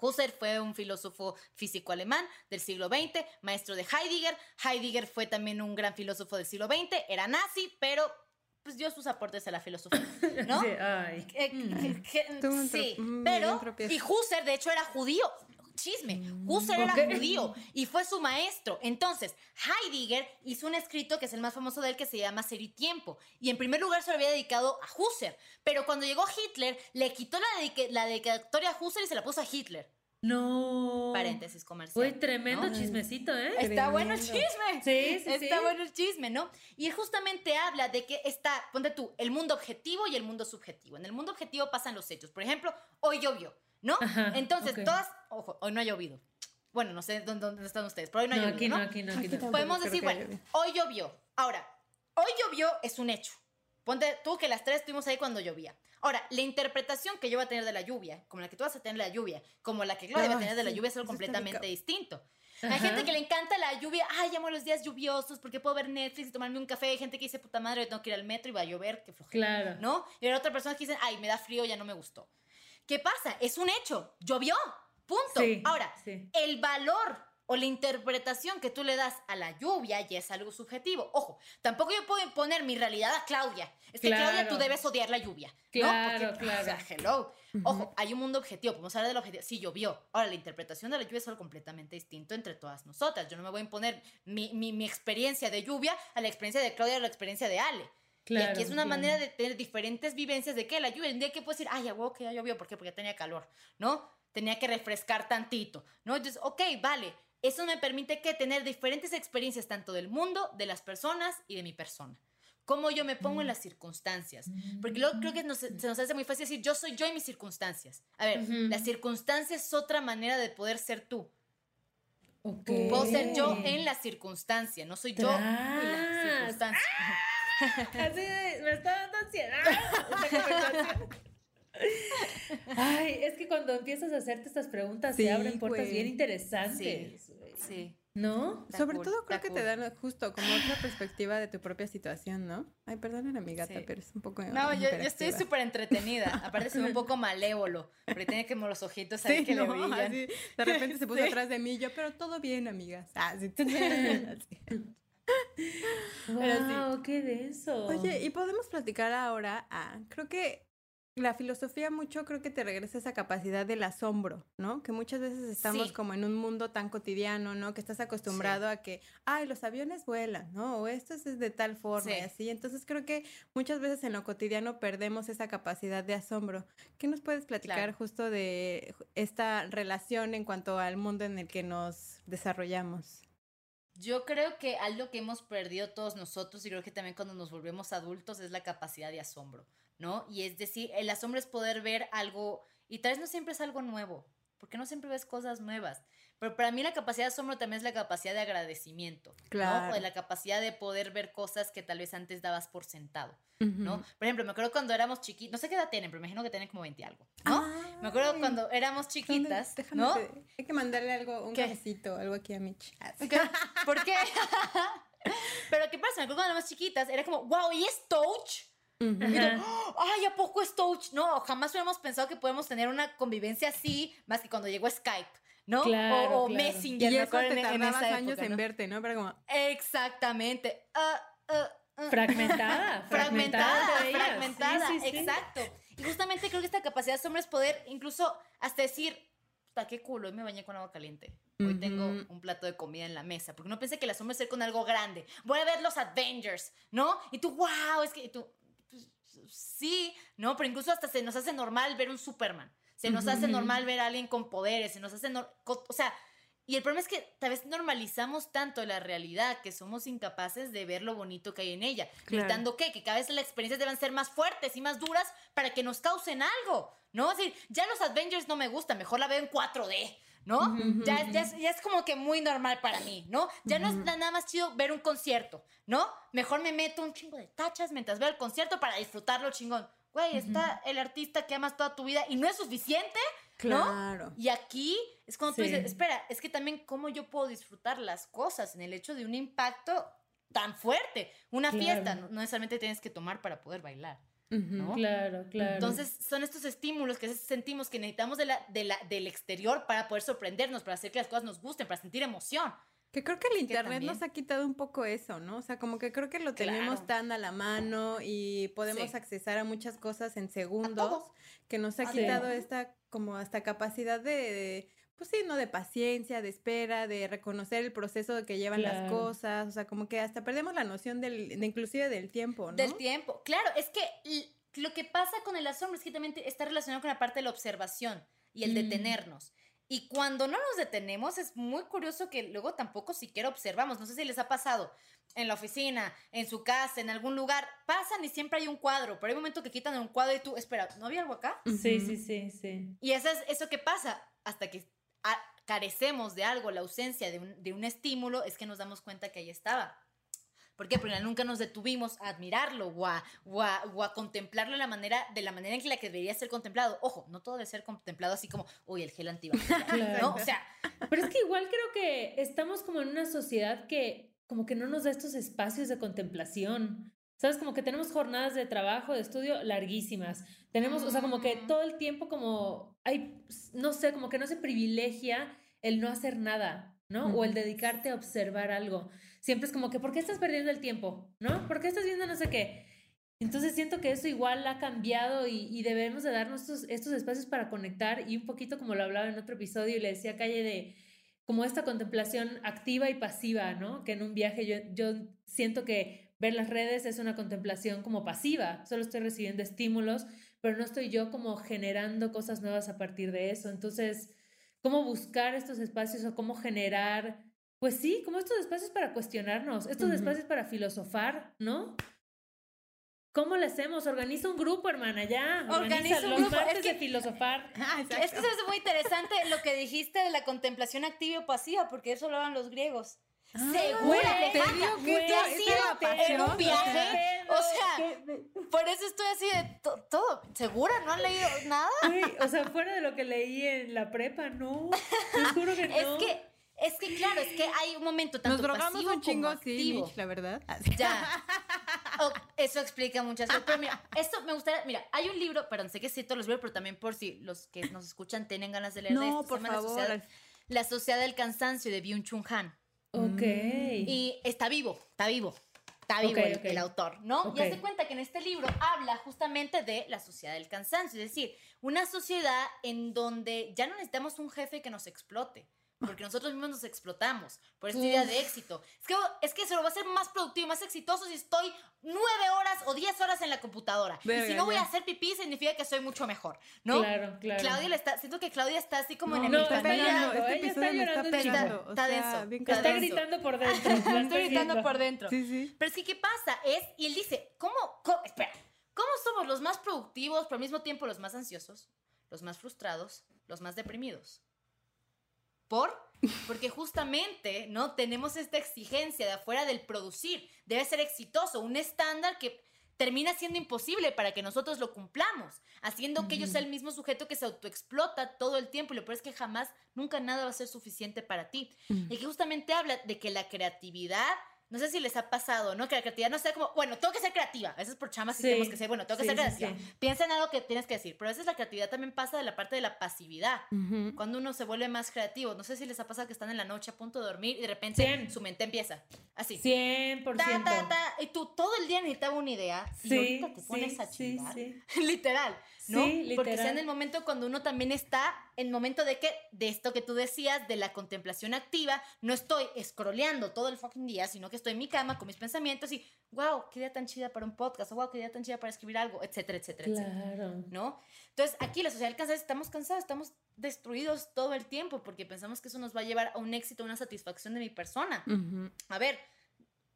Husserl fue un filósofo físico alemán del siglo XX, maestro de Heidegger. Heidegger fue también un gran filósofo del siglo XX, era nazi, pero pues dio sus aportes a la filosofía, ¿no? [laughs] Sí, ay. Eh, Mm. que- sí, pero y Husserl de hecho era judío. Chisme, Husserl Ok. era judío y fue su maestro. Entonces, Heidegger hizo un escrito que es el más famoso de él que se llama Ser y Tiempo. Y en primer lugar se lo había dedicado a Husserl. Pero cuando llegó Hitler, le quitó la, dedica- la dedicatoria a Husserl y se la puso a Hitler. No. Paréntesis comercial. Uy, tremendo ¿no? chismecito, ¿eh? Está bueno el Tremendo. chisme. Sí, sí, Está sí. bueno el chisme, ¿no? Y justamente habla de que está, ponte tú, el mundo objetivo y el mundo subjetivo. En el mundo objetivo pasan los hechos. Por ejemplo, hoy llovió, ¿no? Ajá, Entonces, ok. todas, ojo, hoy no ha llovido. Bueno, no sé dónde, dónde están ustedes, pero hoy no ha No, llovido, aquí ¿no? no, aquí no, aquí no. Podemos creo decir, bueno, hoy llovió. Ahora, hoy llovió es un hecho. Ponte tú que las tres estuvimos ahí cuando llovía. Ahora, la interpretación que yo voy a tener de la lluvia, como la que tú vas a tener de la lluvia, como la que Gloria va a tener de la lluvia, es algo completamente distinto. Hay Ajá. gente que le encanta la lluvia. Ay, amo los días lluviosos porque puedo ver Netflix y tomarme un café. Hay gente que dice, puta madre, tengo que ir al metro y va a llover, qué flojera. Claro. ¿No? Y hay otras personas que dicen, ay, me da frío, ya no me gustó. ¿Qué pasa? Es un hecho. Llovió. Punto. Sí, Ahora, sí. el valor o la interpretación que tú le das a la lluvia ya es algo subjetivo. Ojo, tampoco yo puedo imponer mi realidad a Claudia. Es que Claudia, tú debes odiar la lluvia. Claro, ¿no? claro. O sea, hello. Ojo, hay un mundo objetivo. Podemos hablar del objetivo. Sí, llovió. Ahora, la interpretación de la lluvia es algo completamente distinto entre todas nosotras. Yo no me voy a imponer mi, mi, mi experiencia de lluvia a la experiencia de Claudia o a la experiencia de Ale. Claro, y aquí es una claro. manera de tener diferentes vivencias de que la lluvia, el día que puedes decir, ay, ya huevo que ya llovió, ¿por qué? Porque tenía calor, ¿no? Tenía que refrescar tantito, ¿no? Entonces, ok, vale, eso me permite que tener diferentes experiencias tanto del mundo, de las personas y de mi persona. Cómo yo me pongo en las circunstancias. Porque luego creo que nos- se nos hace muy fácil decir, yo soy yo y mis circunstancias. A ver, Ujú. las circunstancias es otra manera de poder ser tú. Ok. Puedo ser yo en la circunstancia, no soy yo en la circunstancia. Así de, me está dando ansiedad. [laughs] [laughs] Ay, es que cuando empiezas a hacerte estas preguntas Sí, se abren puertas güey. bien interesantes. Sí. ¿No? Está Sobre cool, todo creo que te dan justo como otra perspectiva de tu propia situación, ¿no? Ay, perdonen a mi gata, Sí. pero es un poco No, yo, yo estoy súper entretenida. [laughs] Aparte, soy un poco malévolo. Porque tiene como los ojitos ahí Sí, que no, le brillan. así, de repente se [laughs] puso Sí. atrás de mí, yo, pero todo bien, amigas. Ah, sí. Así. Pero sí. Wow, qué denso. Oye, y podemos platicar ahora, ah, creo que la filosofía mucho creo que te regresa esa capacidad del asombro, ¿no? Que muchas veces estamos Sí. como en un mundo tan cotidiano, ¿no? Que estás acostumbrado a que, ay, los aviones vuelan, ¿no? O esto es de tal forma y Sí. así. Entonces creo que muchas veces en lo cotidiano perdemos esa capacidad de asombro. ¿Qué nos puedes platicar Claro. justo de esta relación en cuanto al mundo en el que nos desarrollamos? Yo creo que algo que hemos perdido todos nosotros, y creo que también cuando nos volvemos adultos, es la capacidad de asombro, ¿no? Y es decir, el asombro es poder ver algo, y tal vez no siempre es algo nuevo, porque no siempre ves cosas nuevas. Pero para mí la capacidad de asombro también es la capacidad de agradecimiento, ¿no? Claro. O de la capacidad de poder ver cosas que tal vez antes dabas por sentado, ¿no? Ujú. Por ejemplo, me acuerdo cuando éramos chiquitos, no sé qué edad tienen, pero me imagino que tienen como 20 algo, ¿no? Me acuerdo cuando éramos chiquitas, Déjame ¿no? Hay que mandarle algo, un ¿Qué? cafecito, algo aquí a Mitch. Ah. ¿Qué? ¿Por qué? [laughs] Pero ¿qué pasa? Me acuerdo cuando éramos chiquitas, era como, wow, ¿y es touch? Ujú. Y tú, Ajá. "Oh, Ay, ¿a poco es touch? No, jamás hubiéramos pensado que podemos tener una convivencia así, más que cuando llegó Skype, ¿no? Claro, o, o claro. Messenger, Y eso te en, en esa años época, en ¿no? verte, ¿no? Pero como, Exactamente. Ah, ah, ah. Fragmentada, [laughs] fragmentada, ellas. fragmentada, Sí, sí, sí. exacto. Y justamente creo que esta capacidad de asombro es poder incluso hasta decir, puta, qué culo, hoy me bañé con agua caliente. Hoy tengo un plato de comida en la mesa. Porque no pensé que el asombro es ser con algo grande. Voy a ver los Avengers, ¿no? Y tú, wow, es que y tú, pues, sí, ¿no? Pero incluso hasta se nos hace normal ver un Superman. Se nos hace normal ver a alguien con poderes. Se nos hace, o sea, y el problema es que tal vez normalizamos tanto la realidad que somos incapaces de ver lo bonito que hay en ella. Claro. Gritando que, que cada vez las experiencias deben ser más fuertes y más duras para que nos causen algo, ¿no? Es decir, ya los Avengers no me gustan, mejor la veo en 4D, ¿no? Ya, es, ya es como que muy normal para mí, ¿no? Ya no es nada más chido ver un concierto, ¿no? Mejor me meto un chingo de tachas mientras veo el concierto para disfrutarlo chingón. Güey, está el artista que amas toda tu vida y no es suficiente. ¿no? claro. Y aquí es cuando tú Sí. dices, espera, es que también cómo yo puedo disfrutar las cosas en el hecho de un impacto tan fuerte. Una Claro. fiesta, no, no necesariamente tienes que tomar para poder bailar. ¿no? Claro, claro. Entonces son estos estímulos que sentimos que necesitamos de la, de la, del exterior para poder sorprendernos, para hacer que las cosas nos gusten, para sentir emoción. Que creo que el internet nos ha quitado un poco eso, ¿no? O sea, como que creo que lo tenemos tan a la mano y podemos Sí. accesar a muchas cosas en segundos que nos ha A quitado esta como hasta capacidad de, de, pues sí, ¿no? De paciencia, de espera, de reconocer el proceso de que llevan las Claro. cosas, o sea, como que hasta perdemos la noción del, de inclusive del tiempo, ¿no? Del tiempo. Claro, es que lo que pasa con el asombro es que también está relacionado con la parte de la observación y el Mm. detenernos. Y cuando no nos detenemos, es muy curioso que luego tampoco siquiera observamos. No sé si les ha pasado en la oficina, en su casa, en algún lugar. Pasan y siempre hay un cuadro, pero hay un momento que quitan un cuadro y tú, espera, ¿no había algo acá? Sí, sí, sí, sí. Y eso es eso que pasa hasta que a- carecemos de algo, la ausencia de un, de un estímulo, es que nos damos cuenta que ahí estaba. ¿Por qué? Porque nunca nos detuvimos a admirarlo o a, o a- o a contemplarlo de la, manera, de la manera en que la que debería ser contemplado. Ojo, no todo debe ser contemplado así como, uy, el gel antibacterial. [laughs] Claro. ¿no? O sea, Pero es que igual creo que estamos como en una sociedad que como que no nos da estos espacios de contemplación. ¿Sabes? Como que tenemos jornadas de trabajo, de estudio larguísimas. Tenemos, o sea, como que todo el tiempo como hay, no sé, como que no se privilegia el no hacer nada, ¿no? O el dedicarte a observar algo. Siempre es como que, ¿por qué estás perdiendo el tiempo? ¿No? ¿Por qué estás viendo no sé qué? Entonces siento que eso igual ha cambiado y, debemos de darnos estos, estos espacios para conectar y un poquito como lo hablaba en otro episodio y le decía a Calle de como esta contemplación activa y pasiva, ¿no? Que en un viaje yo, yo siento que ver las redes es una contemplación como pasiva, solo estoy recibiendo estímulos, pero no estoy yo como generando cosas nuevas a partir de eso. Entonces, ¿cómo buscar estos espacios o cómo generar, pues sí, como estos espacios para cuestionarnos, estos espacios para filosofar, ¿no? ¿Cómo le hacemos? Organiza un grupo, hermana, ya. Organiza, un los grupo. martes de filosofar. [laughs] Ah, es que eso es muy interesante lo que dijiste de la contemplación activa o pasiva, porque eso lo hablan los griegos. Ah, Segura, te digo que te en un viaje. O sea, por eso estoy así de todo. ¿Segura? ¿No han leído nada? o sea, fuera de lo que leí en la prepa, no. Te juro que [laughs] no. Es que es que claro, es que hay un momento tanto Nos drogamos un chingo activo. la verdad. Ya. [laughs] Oh, eso explica muchas cosas. Pero mira, esto me gustaría, mira, hay un libro, perdón, sé que cito los libros, pero también por si los que nos escuchan tienen ganas de leer no, esto. por favor. La sociedad, del Cansancio de Byung-Chun Han. Ok. Y está vivo, está vivo. Está vivo el, autor, ¿no? Y hace cuenta que en este libro habla justamente de la sociedad del cansancio, es decir, una sociedad en donde ya no necesitamos un jefe que nos explote porque nosotros mismos nos explotamos por esta idea de éxito. Es que, es que se lo va a hacer más productivo y más exitoso si estoy nueve horas o diez horas en la computadora. y si no voy a hacer pipí, significa que soy mucho mejor, ¿no? Claro, claro. Claudia le está, siento que Claudia está así como en el no, está llorando, este episodio está, está pegando. Está, denso. Está, está gritando por dentro. está gritando por dentro. Sí, sí. Pero sí, ¿qué pasa? Es, y él dice, ¿cómo, cómo, espera, ¿cómo somos los más productivos, pero al mismo tiempo los más ansiosos, los más frustrados, los más deprimidos? ¿Por? Porque justamente, ¿no? Tenemos esta exigencia de afuera del producir. Debe ser exitoso, un estándar que termina siendo imposible para que nosotros lo cumplamos, haciendo que yo sea el mismo sujeto que se autoexplota todo el tiempo y lo peor es que jamás, nunca nada va a ser suficiente para ti. Y que justamente habla de que la creatividad no sé si les ha pasado, ¿no? Que la creatividad no sea como, bueno, tengo que ser creativa. A veces por chamas sí, tenemos que ser, bueno, tengo que ser creativa. Piensa en algo que tienes que decir. Pero a veces la creatividad también pasa de la parte de la pasividad. Cuando uno se vuelve más creativo. No sé si les ha pasado que están en la noche a punto de dormir y de repente su mente empieza así. 100%. Ta, ta, ta, y tú todo el día necesitabas una idea y ahorita te pones a chingar. [laughs] Literal. ¿No? Porque sea en el momento cuando uno también está, en el momento de que, de esto que tú decías, de la contemplación activa, no estoy scrolleando todo el fucking día, sino que estoy en mi cama con mis pensamientos y, wow, qué idea tan chida para un podcast, o wow, qué idea tan chida para escribir algo, etcétera, etcétera, claro. ¿No? Entonces, aquí la sociedad del cáncer, estamos cansados, estamos destruidos todo el tiempo porque pensamos que eso nos va a llevar a un éxito, a una satisfacción de mi persona. A ver,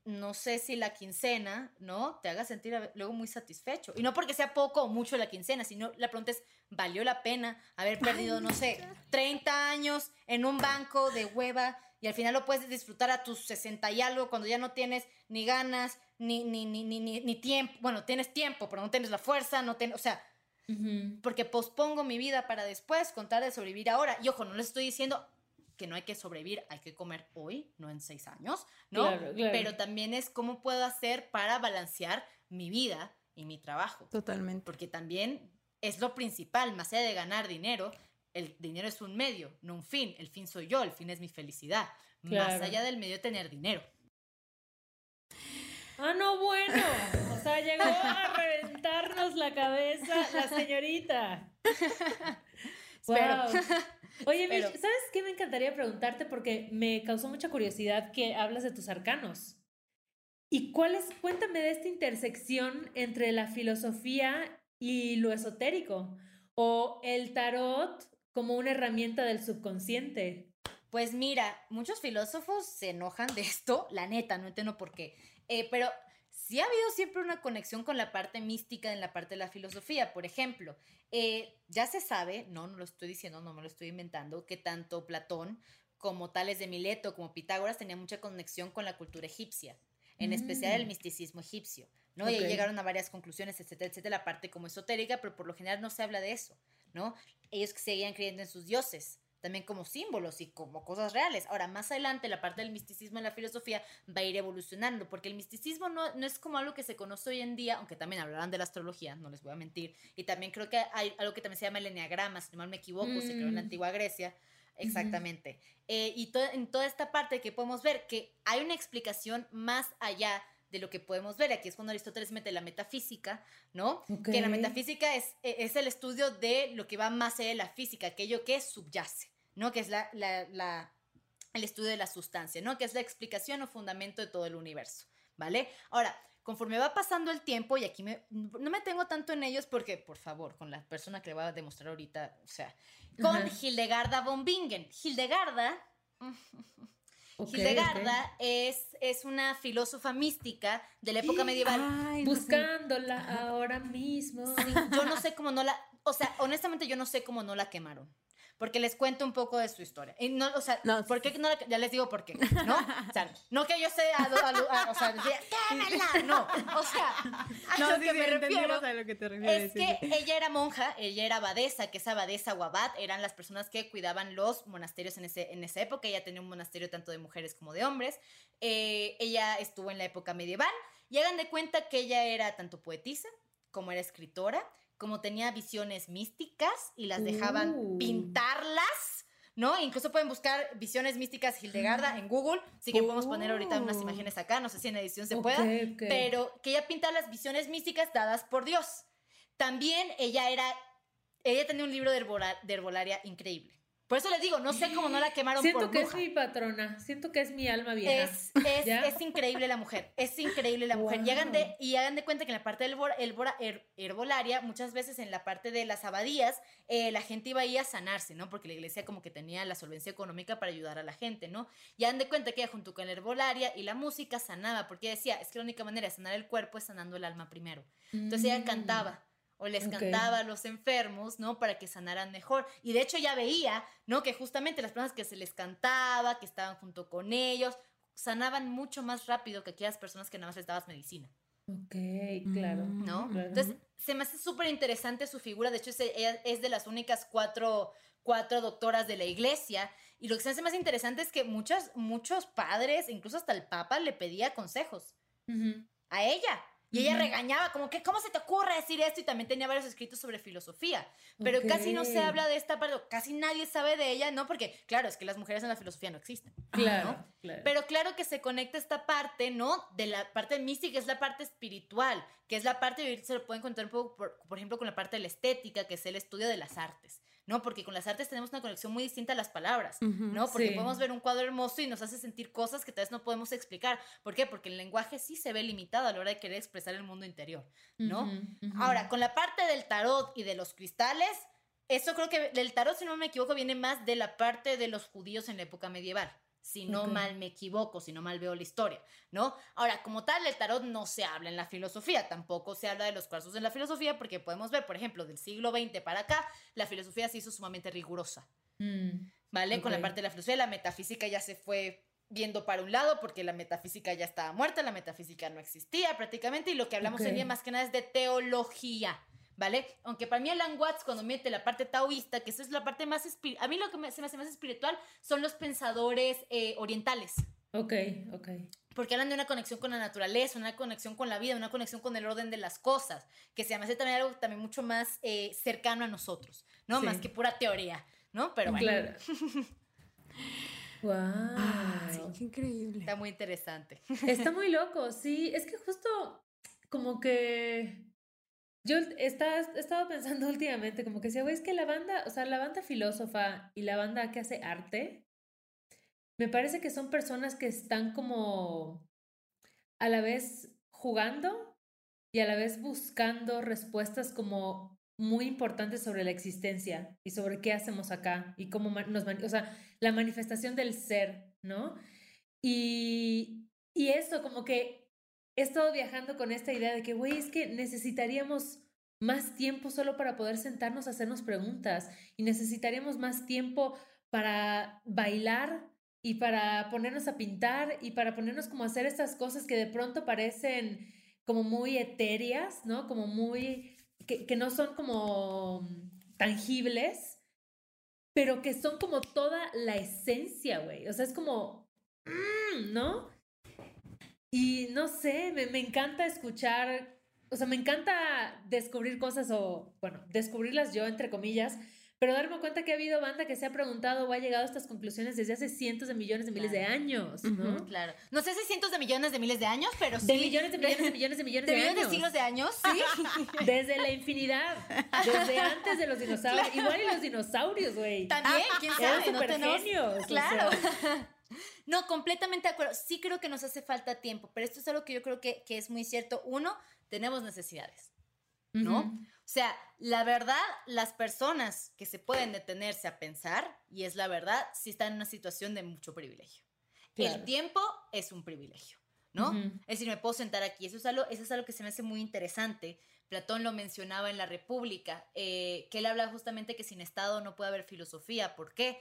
no sé si la quincena, ¿no? Te haga sentir luego muy satisfecho. Y no porque sea poco o mucho la quincena, sino la pregunta es, ¿valió la pena haber perdido, no sé, 30 años en un banco de hueva y al final lo puedes disfrutar a tus 60 y algo cuando ya no tienes ni ganas, ni, ni, ni, ni, ni, tiempo? Bueno, tienes tiempo, pero no tienes la fuerza, no tienes, o sea... Porque pospongo mi vida para después contar de sobrevivir ahora. Y ojo, no les estoy diciendo, que no hay que sobrevivir, hay que comer hoy, no en seis años, ¿no? Pero también es cómo puedo hacer para balancear mi vida y mi trabajo. Totalmente. Porque también es lo principal, más allá de ganar dinero, el dinero es un medio, no un fin. El fin soy yo, el fin es mi felicidad. Más allá del medio, tener dinero. Ah, no, bueno. O sea, llegó a reventarnos la cabeza la señorita. [laughs] Wow. Oye, Mish, ¿sabes qué me encantaría preguntarte? Porque me causó mucha curiosidad que hablas de tus arcanos. ¿Y cuál es, cuéntame de esta intersección entre la filosofía y lo esotérico? ¿O el tarot como una herramienta del subconsciente? Pues mira, muchos filósofos se enojan de esto, la neta, no entiendo por qué. Eh, pero sí ha habido siempre una conexión con la parte mística en la parte de la filosofía. Por ejemplo, eh, ya se sabe, no, no lo estoy diciendo, no me lo estoy inventando, que tanto Platón como Tales de Mileto como Pitágoras tenían mucha conexión con la cultura egipcia, en especial el mm. misticismo egipcio. ¿no? Y llegaron a varias conclusiones, etcétera, etcétera, la parte como esotérica, pero por lo general no se habla de eso, ¿no? Ellos seguían creyendo en sus dioses, también como símbolos y como cosas reales. Ahora, más adelante, la parte del misticismo en la filosofía va a ir evolucionando, porque el misticismo no, no es como algo que se conoce hoy en día, aunque también hablarán de la astrología, no les voy a mentir, y también creo que hay algo que también se llama el enneagrama, si no mal me equivoco, se creó en la mm. antigua Grecia, Exactamente. Eh, y en toda esta parte que podemos ver que hay una explicación más allá de lo que podemos ver. Aquí es cuando Aristóteles mete la metafísica, ¿no? Que la metafísica es, e, es el estudio de lo que va más allá de la física, aquello que subyace, ¿no? Que es la, la, el estudio de la sustancia, ¿no? Que es la explicación o fundamento de todo el universo, ¿vale? Ahora, conforme va pasando el tiempo, y aquí me, no me tengo tanto en ellos porque, por favor, con la persona que le voy a demostrar ahorita, o sea, con Hildegarda von Bingen. Hildegarda [laughs] Hildegarda Es, es una filósofa mística de la época medieval. Buscándola ahora mismo. yo no sé cómo no la. O sea, honestamente, yo no sé cómo no la quemaron porque les cuento un poco de su historia. Y no, o sea, no, ¿por qué no? Ya les digo por qué, ¿no? O sea, no que yo sea, o sea, quémela, [laughs] no. O sea, a no, lo que me refiero a lo que te refieres, es que ella era monja, ella era abadesa, que esa abadesa o abad eran las personas que cuidaban los monasterios en, ese, en esa época. Ella tenía un monasterio tanto de mujeres como de hombres. Eh, ella estuvo en la época medieval y hagan de cuenta que ella era tanto poetisa como era escritora como tenía visiones místicas y las dejaban uh. pintarlas. ¿no? Incluso pueden buscar visiones místicas Hildegarda en Google, sí que podemos poner ahorita unas oh. imágenes acá, no sé si en edición se pueda, pero que ella pinta las visiones místicas dadas por Dios. También ella era, ella tenía un libro de herbolaria increíble. Por eso les digo, no sé cómo no la quemaron Siento que es mi patrona, siento que es mi alma vieja. Es, es, increíble la mujer, es increíble la mujer. Y, hagan de, y hagan de cuenta que en la parte del herbolaria, muchas veces en la parte de las abadías, eh, la gente iba ahí a sanarse, ¿no? Porque la iglesia como que tenía la solvencia económica para ayudar a la gente, ¿no? Y hagan de cuenta que ella junto con la herbolaria y la música sanaba, porque decía, es que la única manera de sanar el cuerpo es sanando el alma primero. Entonces ella mm. cantaba o les cantaba a los enfermos, ¿no? Para que sanaran mejor. Y de hecho ya veía, ¿no? Que justamente las personas que se les cantaba, que estaban junto con ellos, sanaban mucho más rápido que aquellas personas que nada más les dabas medicina. Ok, claro. ¿No? Entonces, se me hace súper interesante su figura. De hecho, es, ella es de las únicas cuatro, cuatro doctoras de la iglesia. Y lo que se me hace más interesante es que muchos, muchos padres, incluso hasta el Papa, le pedía consejos a ella. Y ella regañaba, como que, ¿cómo se te ocurre decir esto? Y también tenía varios escritos sobre filosofía. Pero casi no se habla de esta parte, casi nadie sabe de ella, ¿no? Porque, claro, es que las mujeres en la filosofía no existen. Claro, Pero claro que se conecta esta parte, ¿no? De la parte mística, es la parte espiritual, que es la parte, se lo pueden encontrar un poco, por, por ejemplo, con la parte de la estética, que es el estudio de las artes. ¿No? Porque con las artes tenemos una conexión muy distinta a las palabras, ¿no? Porque podemos ver un cuadro hermoso y nos hace sentir cosas que tal vez no podemos explicar. ¿Por qué? Porque el lenguaje sí se ve limitado a la hora de querer expresar el mundo interior, ¿no? Ahora, con la parte del tarot y de los cristales, eso creo que el tarot, si no me equivoco, viene más de la parte de los judíos en la época medieval si no mal me equivoco, si no mal veo la historia, ¿no? Ahora, como tal, el tarot no se habla en la filosofía, tampoco se habla de los cuarzos en la filosofía, porque podemos ver, por ejemplo, del siglo XX para acá, la filosofía se hizo sumamente rigurosa, mm, ¿vale? Con la parte de la filosofía, la metafísica ya se fue viendo para un lado porque la metafísica ya estaba muerta, la metafísica no existía prácticamente y lo que hablamos hoy más que nada es de teología, ¿vale? Aunque para mí Alan Watts cuando mete la parte taoísta, que eso es la parte más a mí lo que se me hace más espiritual son los pensadores eh, orientales. Ok, ok. Porque hablan de una conexión con la naturaleza, una conexión con la vida, una conexión con el orden de las cosas, que se me hace también algo también mucho más eh, cercano a nosotros, ¿no? Más que pura teoría, ¿no? Pero bueno. Claro. [laughs] wow. qué increíble. Está muy interesante. Está muy [laughs] loco, sí. Es que justo como que yo estaba, estaba pensando [laughs] últimamente, como que decía, güey, es que la banda, o sea, la banda filósofa y la banda que hace arte, me parece que son personas que están como a la vez jugando y a la vez buscando respuestas como muy importantes sobre la existencia y sobre qué hacemos acá y cómo nos, o sea, la manifestación del ser, ¿no? Y, y eso, como que he estado viajando con esta idea de que, güey, es que necesitaríamos más tiempo solo para poder sentarnos a hacernos preguntas y necesitaríamos más tiempo para bailar y para ponernos a pintar y para ponernos como a hacer estas cosas que de pronto parecen como muy etéreas, ¿no? Como muy, que, que no son como tangibles, pero que son como toda la esencia, güey. O sea, es como, mm, ¿no? Y no sé, me, me, encanta escuchar, o sea, me encanta descubrir cosas o, bueno, descubrirlas yo, entre comillas, pero darme cuenta que ha habido banda que se ha preguntado o ha llegado a estas conclusiones desde hace cientos de millones de miles de Claro. años, ¿no? Claro. No sé si cientos de millones de miles de años, pero sí. De millones de millones de millones de millones de de, millones de años. siglos de años, sí. [laughs] Desde la infinidad. Desde antes de los dinosaurios. Igual y los dinosaurios, güey. También, quién Eran sabe, no súper tenemos- genios. o Claro. sea, No, completamente de acuerdo. Sí creo que nos hace falta tiempo, pero esto es algo que yo creo que, que es muy cierto. Uno, tenemos necesidades, ¿no? ujú. O sea, la verdad, las personas que se pueden detenerse a pensar, y es la verdad, sí están en una situación de mucho privilegio. Claro. El tiempo es un privilegio, ¿no? Ujú. Es decir, me puedo sentar aquí. Eso es algo, eso es algo que se me hace muy interesante. Platón lo mencionaba en La República, eh, que él habla justamente que sin Estado no puede haber filosofía. ¿Por qué?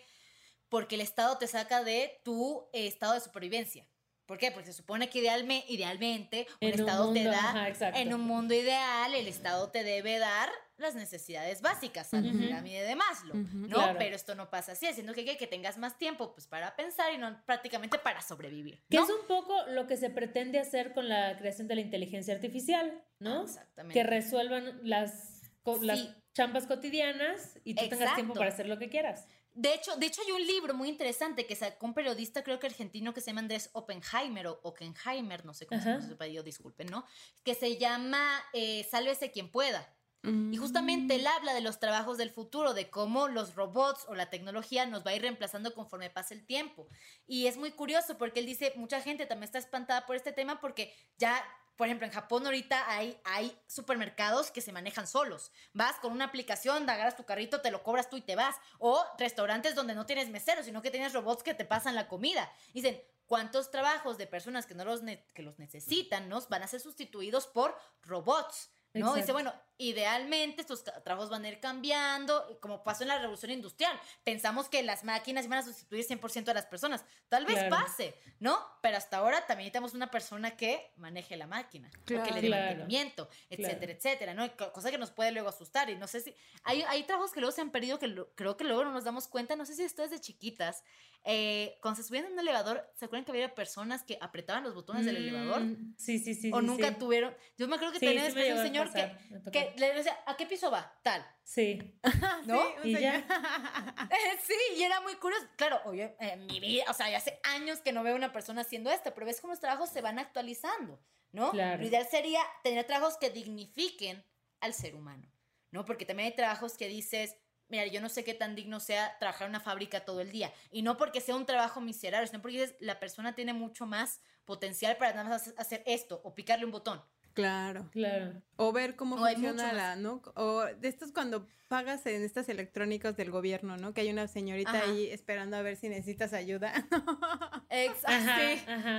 Porque el Estado te saca de tu eh, estado de supervivencia. ¿Por qué? Porque se supone que idealme- idealmente un En un Estado te mundo, da, ajá, exacto. en un mundo ideal, el Estado te debe dar las necesidades básicas, a la pirámide de Maslow. ¿no? Claro. Pero esto no pasa así, haciendo que, que, que tengas más tiempo pues, para pensar y no prácticamente para sobrevivir. Que es un poco lo que se pretende hacer con la creación de la inteligencia artificial, ¿no? Exactamente. Que resuelvan las, las Sí. chambas cotidianas y tú tengas tiempo para hacer lo que quieras. De hecho, de hecho, hay un libro muy interesante que sacó un periodista, creo que argentino, que se llama Andrés Oppenheimer o Oppenheimer, no sé cómo se su apellido, disculpen, ¿no? Que se llama eh, Sálvese quien pueda. Mm. Y justamente él habla de los trabajos del futuro, de cómo los robots o la tecnología nos va a ir reemplazando conforme pase el tiempo. Y es muy curioso porque él dice, mucha gente también está espantada por este tema porque ya, por ejemplo, en Japón ahorita hay, hay supermercados que se manejan solos. Vas con una aplicación, agarras tu carrito, te lo cobras tú y te vas. O restaurantes donde no tienes meseros, sino que tienes robots que te pasan la comida. Dicen, ¿cuántos trabajos de personas que, no los, ne- que los necesitan ¿no? van a ser sustituidos por robots? ¿no? Dice, bueno, idealmente estos trabajos van a ir cambiando, como pasó en la revolución industrial. Pensamos que las máquinas iban a sustituir 100% a las personas. Tal vez Claro. pase, ¿no? Pero hasta ahora también necesitamos una persona que maneje la máquina, o que le dé Claro. mantenimiento, etcétera, Claro. etcétera, ¿no? Cosa que nos puede luego asustar. Y no sé si. Hay, hay trabajos que luego se han perdido que lo- creo que luego no nos damos cuenta. No sé si ustedes de chiquitas, eh, cuando se subían en un elevador, ¿se acuerdan que había personas que apretaban los botones del elevador? Mm, Sí, sí, sí. o sí, nunca sí. tuvieron. Yo me acuerdo que Sí, tenía después un señor que, tocó. Que le decía, ¿a qué piso va? Tal. Sí. [laughs] ¿No? Sí, Y ya. [laughs] sí, y era muy curioso. Claro, oye, en mi vida, o sea, ya hace años que no veo una persona haciendo esto, pero ves cómo los trabajos se van actualizando, ¿no? Claro. Lo ideal sería tener trabajos que dignifiquen al ser humano, ¿no? Porque también hay trabajos que dices, mira, yo no sé qué tan digno sea trabajar en una fábrica todo el día. Y no porque sea un trabajo miserable, sino porque dices, la persona tiene mucho más potencial para nada más hacer esto o picarle un botón. Claro. Claro. O ver cómo O funciona la, ¿no? O de estos cuando pagas en estas electrónicos del gobierno, ¿no? Que hay una señorita Ajá. ahí esperando a ver si necesitas ayuda. [laughs] Exacto.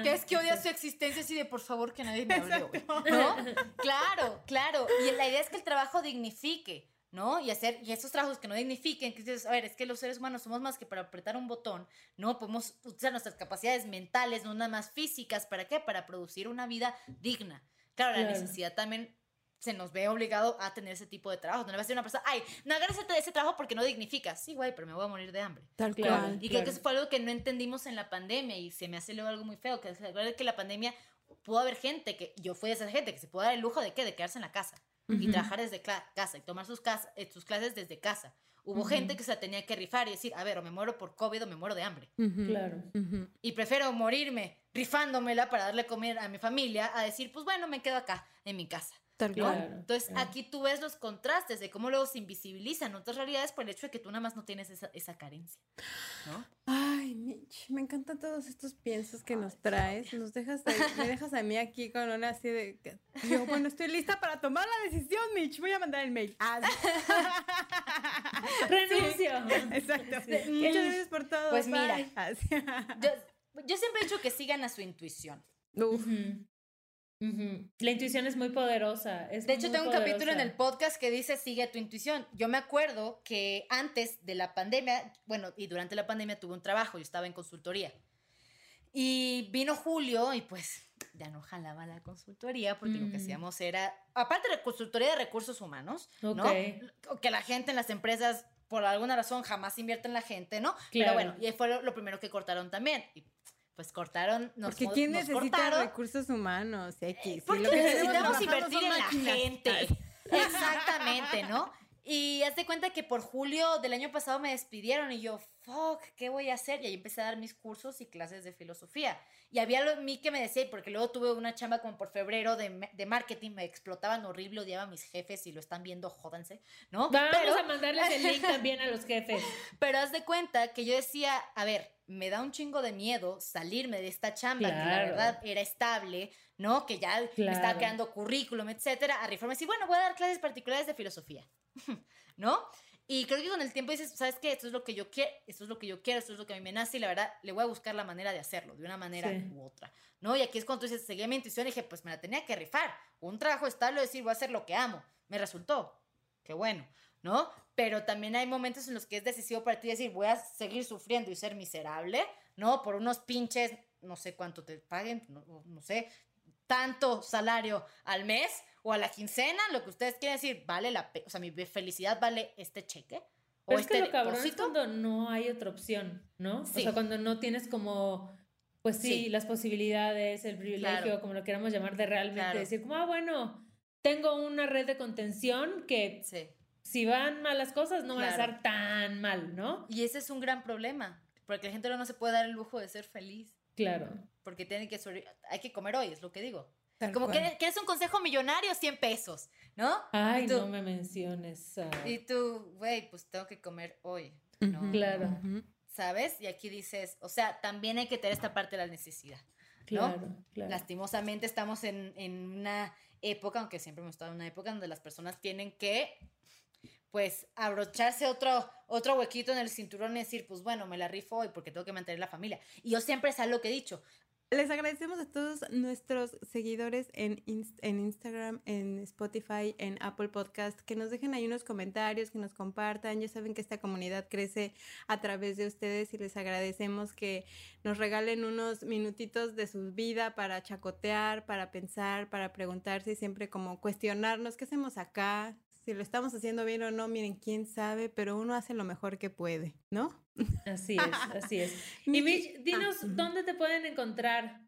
Que es que odia su existencia así de por favor que nadie me hable hoy", Exacto. ¿No? [laughs] Claro, claro. Y la idea es que el trabajo dignifique, ¿no? Y hacer, y esos trabajos que no dignifiquen, que dices, a ver, es que los seres humanos somos más que para apretar un botón, ¿no? Podemos usar nuestras capacidades mentales, no nada más físicas, ¿para qué? Para producir una vida digna. Claro, la Claro. necesidad también se nos ve obligado a tener ese tipo de trabajo. No le va a decir a una persona, ay, no agarres ese, trabajo porque no dignifica. Sí, güey, pero me voy a morir de hambre. Tal Claro. cual. Y creo que eso fue algo que no entendimos en la pandemia y se me hace luego algo muy feo, que acuerda que la pandemia pudo haber gente que, yo fui de esa gente, que se pudo dar el lujo de qué, de quedarse en la casa y trabajar desde casa y tomar sus, sus clases desde casa. Hubo gente que se la tenía que rifar y decir, a ver, o me muero por COVID o me muero de hambre. Claro. Y prefiero morirme rifándomela para darle comer a mi familia a decir, pues bueno, me quedo acá, en mi casa. Tal ¿no? cual. Claro, Entonces claro. aquí tú ves los contrastes de cómo luego se invisibilizan otras realidades por el hecho de que tú nada más no tienes esa, esa carencia. ¿no? Ay, Mitch, me encantan todos estos piensos que nos traes. Nos dejas ahí- me dejas a mí aquí con una así de que- yo, bueno, estoy lista para tomar la decisión, Mitch. Voy a mandar el mail. Ah, [laughs] Renuncio. Exacto. Sí. Muchas gracias por todo. Pues mira. bye. Así. [laughs] Yo, yo siempre he dicho que sigan a su intuición. Uf. Ujú. Ujú. La intuición es muy poderosa. es De hecho, tengo un capítulo en poderosa. el podcast que dice sigue tu intuición. Yo me acuerdo que antes de la pandemia, bueno, y durante la pandemia tuve un trabajo, yo estaba en consultoría. Y vino Julio y pues ya no jalaba la consultoría porque lo que Mm. hacíamos era, aparte de consultoría de recursos humanos, ¿no? Ok. Que la gente en las empresas, por alguna razón, jamás invierte en la gente, ¿no? Pero Claro. bueno, y fue lo, lo primero que cortaron también. Y pues cortaron, nos, Porque ¿quién nos necesita cortaron. recursos humanos? X. Sí, Porque lo que necesitamos invertir en la gente. [laughs] Exactamente, ¿no? Y haz de cuenta que por julio del año pasado me despidieron y yo, fuck, ¿qué voy a hacer? Y ahí empecé a dar mis cursos y clases de filosofía. Y había lo, mí que me decía, porque luego tuve una chamba como por febrero de, de marketing, me explotaban horrible, odiaba a mis jefes y lo están viendo, jódanse, ¿no? Vamos a mandarles el link también a los jefes. [laughs] Pero haz de cuenta que yo decía, a ver, me da un chingo de miedo salirme de esta chamba, que la verdad era estable, ¿no? Que ya me estaba quedando currículum, etcétera, a reformarme y bueno, voy a dar clases particulares de filosofía. [laughs] ¿no? Y creo que con el tiempo dices, ¿sabes qué? Esto es lo que yo quiero, esto es lo que yo quiero, esto es lo que a mí me nace y la verdad le voy a buscar la manera de hacerlo, de una manera u otra, ¿no? Y aquí es cuando tú dices, seguí mi intuición y dije, pues me la tenía que rifar. Un trabajo estable, decir, voy a hacer lo que amo. Me resultó. Qué bueno, ¿no? Pero también hay momentos en los que es decisivo para ti decir, voy a seguir sufriendo y ser miserable, ¿no? Por unos pinches, no sé cuánto te paguen, no, no sé, tanto salario al mes o a la quincena, lo que ustedes quieren decir, vale la o sea, mi felicidad vale este cheque. O es este que lo cabrón es cuando no hay otra opción, ¿no? O sea, cuando no tienes como, pues sí, las posibilidades, el privilegio, como lo queramos llamar, de realmente decir, como, ah, bueno, tengo una red de contención que si van malas cosas no van a estar tan mal, ¿no? Y ese es un gran problema, porque la gente no se puede dar el lujo de ser feliz. Claro. Porque tiene que, hay que comer hoy, es lo que digo. Como que, es un consejo millonario, 100 pesos, ¿no? Ay, no me menciones. Y tú, güey, pues tengo que comer hoy, ¿no? Claro. ¿Sabes? Y aquí dices, o sea, también hay que tener esta parte de la necesidad. ¿no? Claro, claro. Lastimosamente estamos en, en, una época, aunque siempre hemos estado en una época donde las personas tienen que, pues, abrocharse otro, otro huequito en el cinturón y decir, pues bueno, me la rifo hoy porque tengo que mantener la familia. Y yo siempre es algo que he dicho, les agradecemos a todos nuestros seguidores en, en Instagram, en Spotify, en Apple Podcast, que nos dejen ahí unos comentarios, que nos compartan. Ya saben que esta comunidad crece a través de ustedes y les agradecemos que nos regalen unos minutitos de su vida para chacotear, para pensar, para preguntarse y siempre como cuestionarnos qué hacemos acá, si lo estamos haciendo bien o no, miren, quién sabe, pero uno hace lo mejor que puede, ¿no? Así es, [laughs] así es. Y Mitch, dinos ah, dónde te pueden encontrar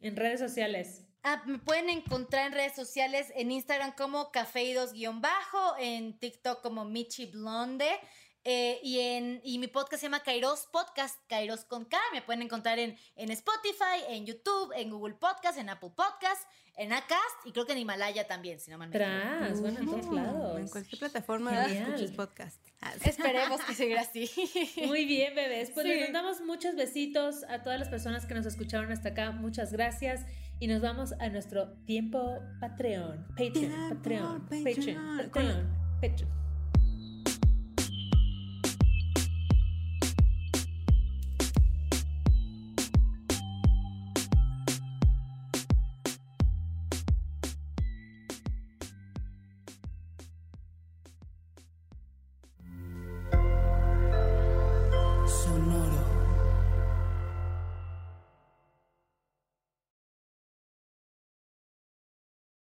en redes sociales. Ah, me pueden encontrar en redes sociales, en Instagram como cafeidos-bajo, en TikTok como Michi Blonde. Eh, y, en, y mi podcast se llama Kairos Podcast, Kairos con K. Me pueden encontrar en, en Spotify, en YouTube, en Google Podcast, en Apple Podcast, en Acast y creo que en Himalaya también, si no me Tras, bueno, en todos lados. En cualquier plataforma de escuches podcast. Ah, Esperemos que siga así. [laughs] Muy bien, bebés. Pues les mandamos muchos besitos a todas las personas que nos escucharon hasta acá. Muchas gracias. Y nos vamos a nuestro tiempo Patreon. Patreon, Patreon, Patreon, Patreon. Patreon.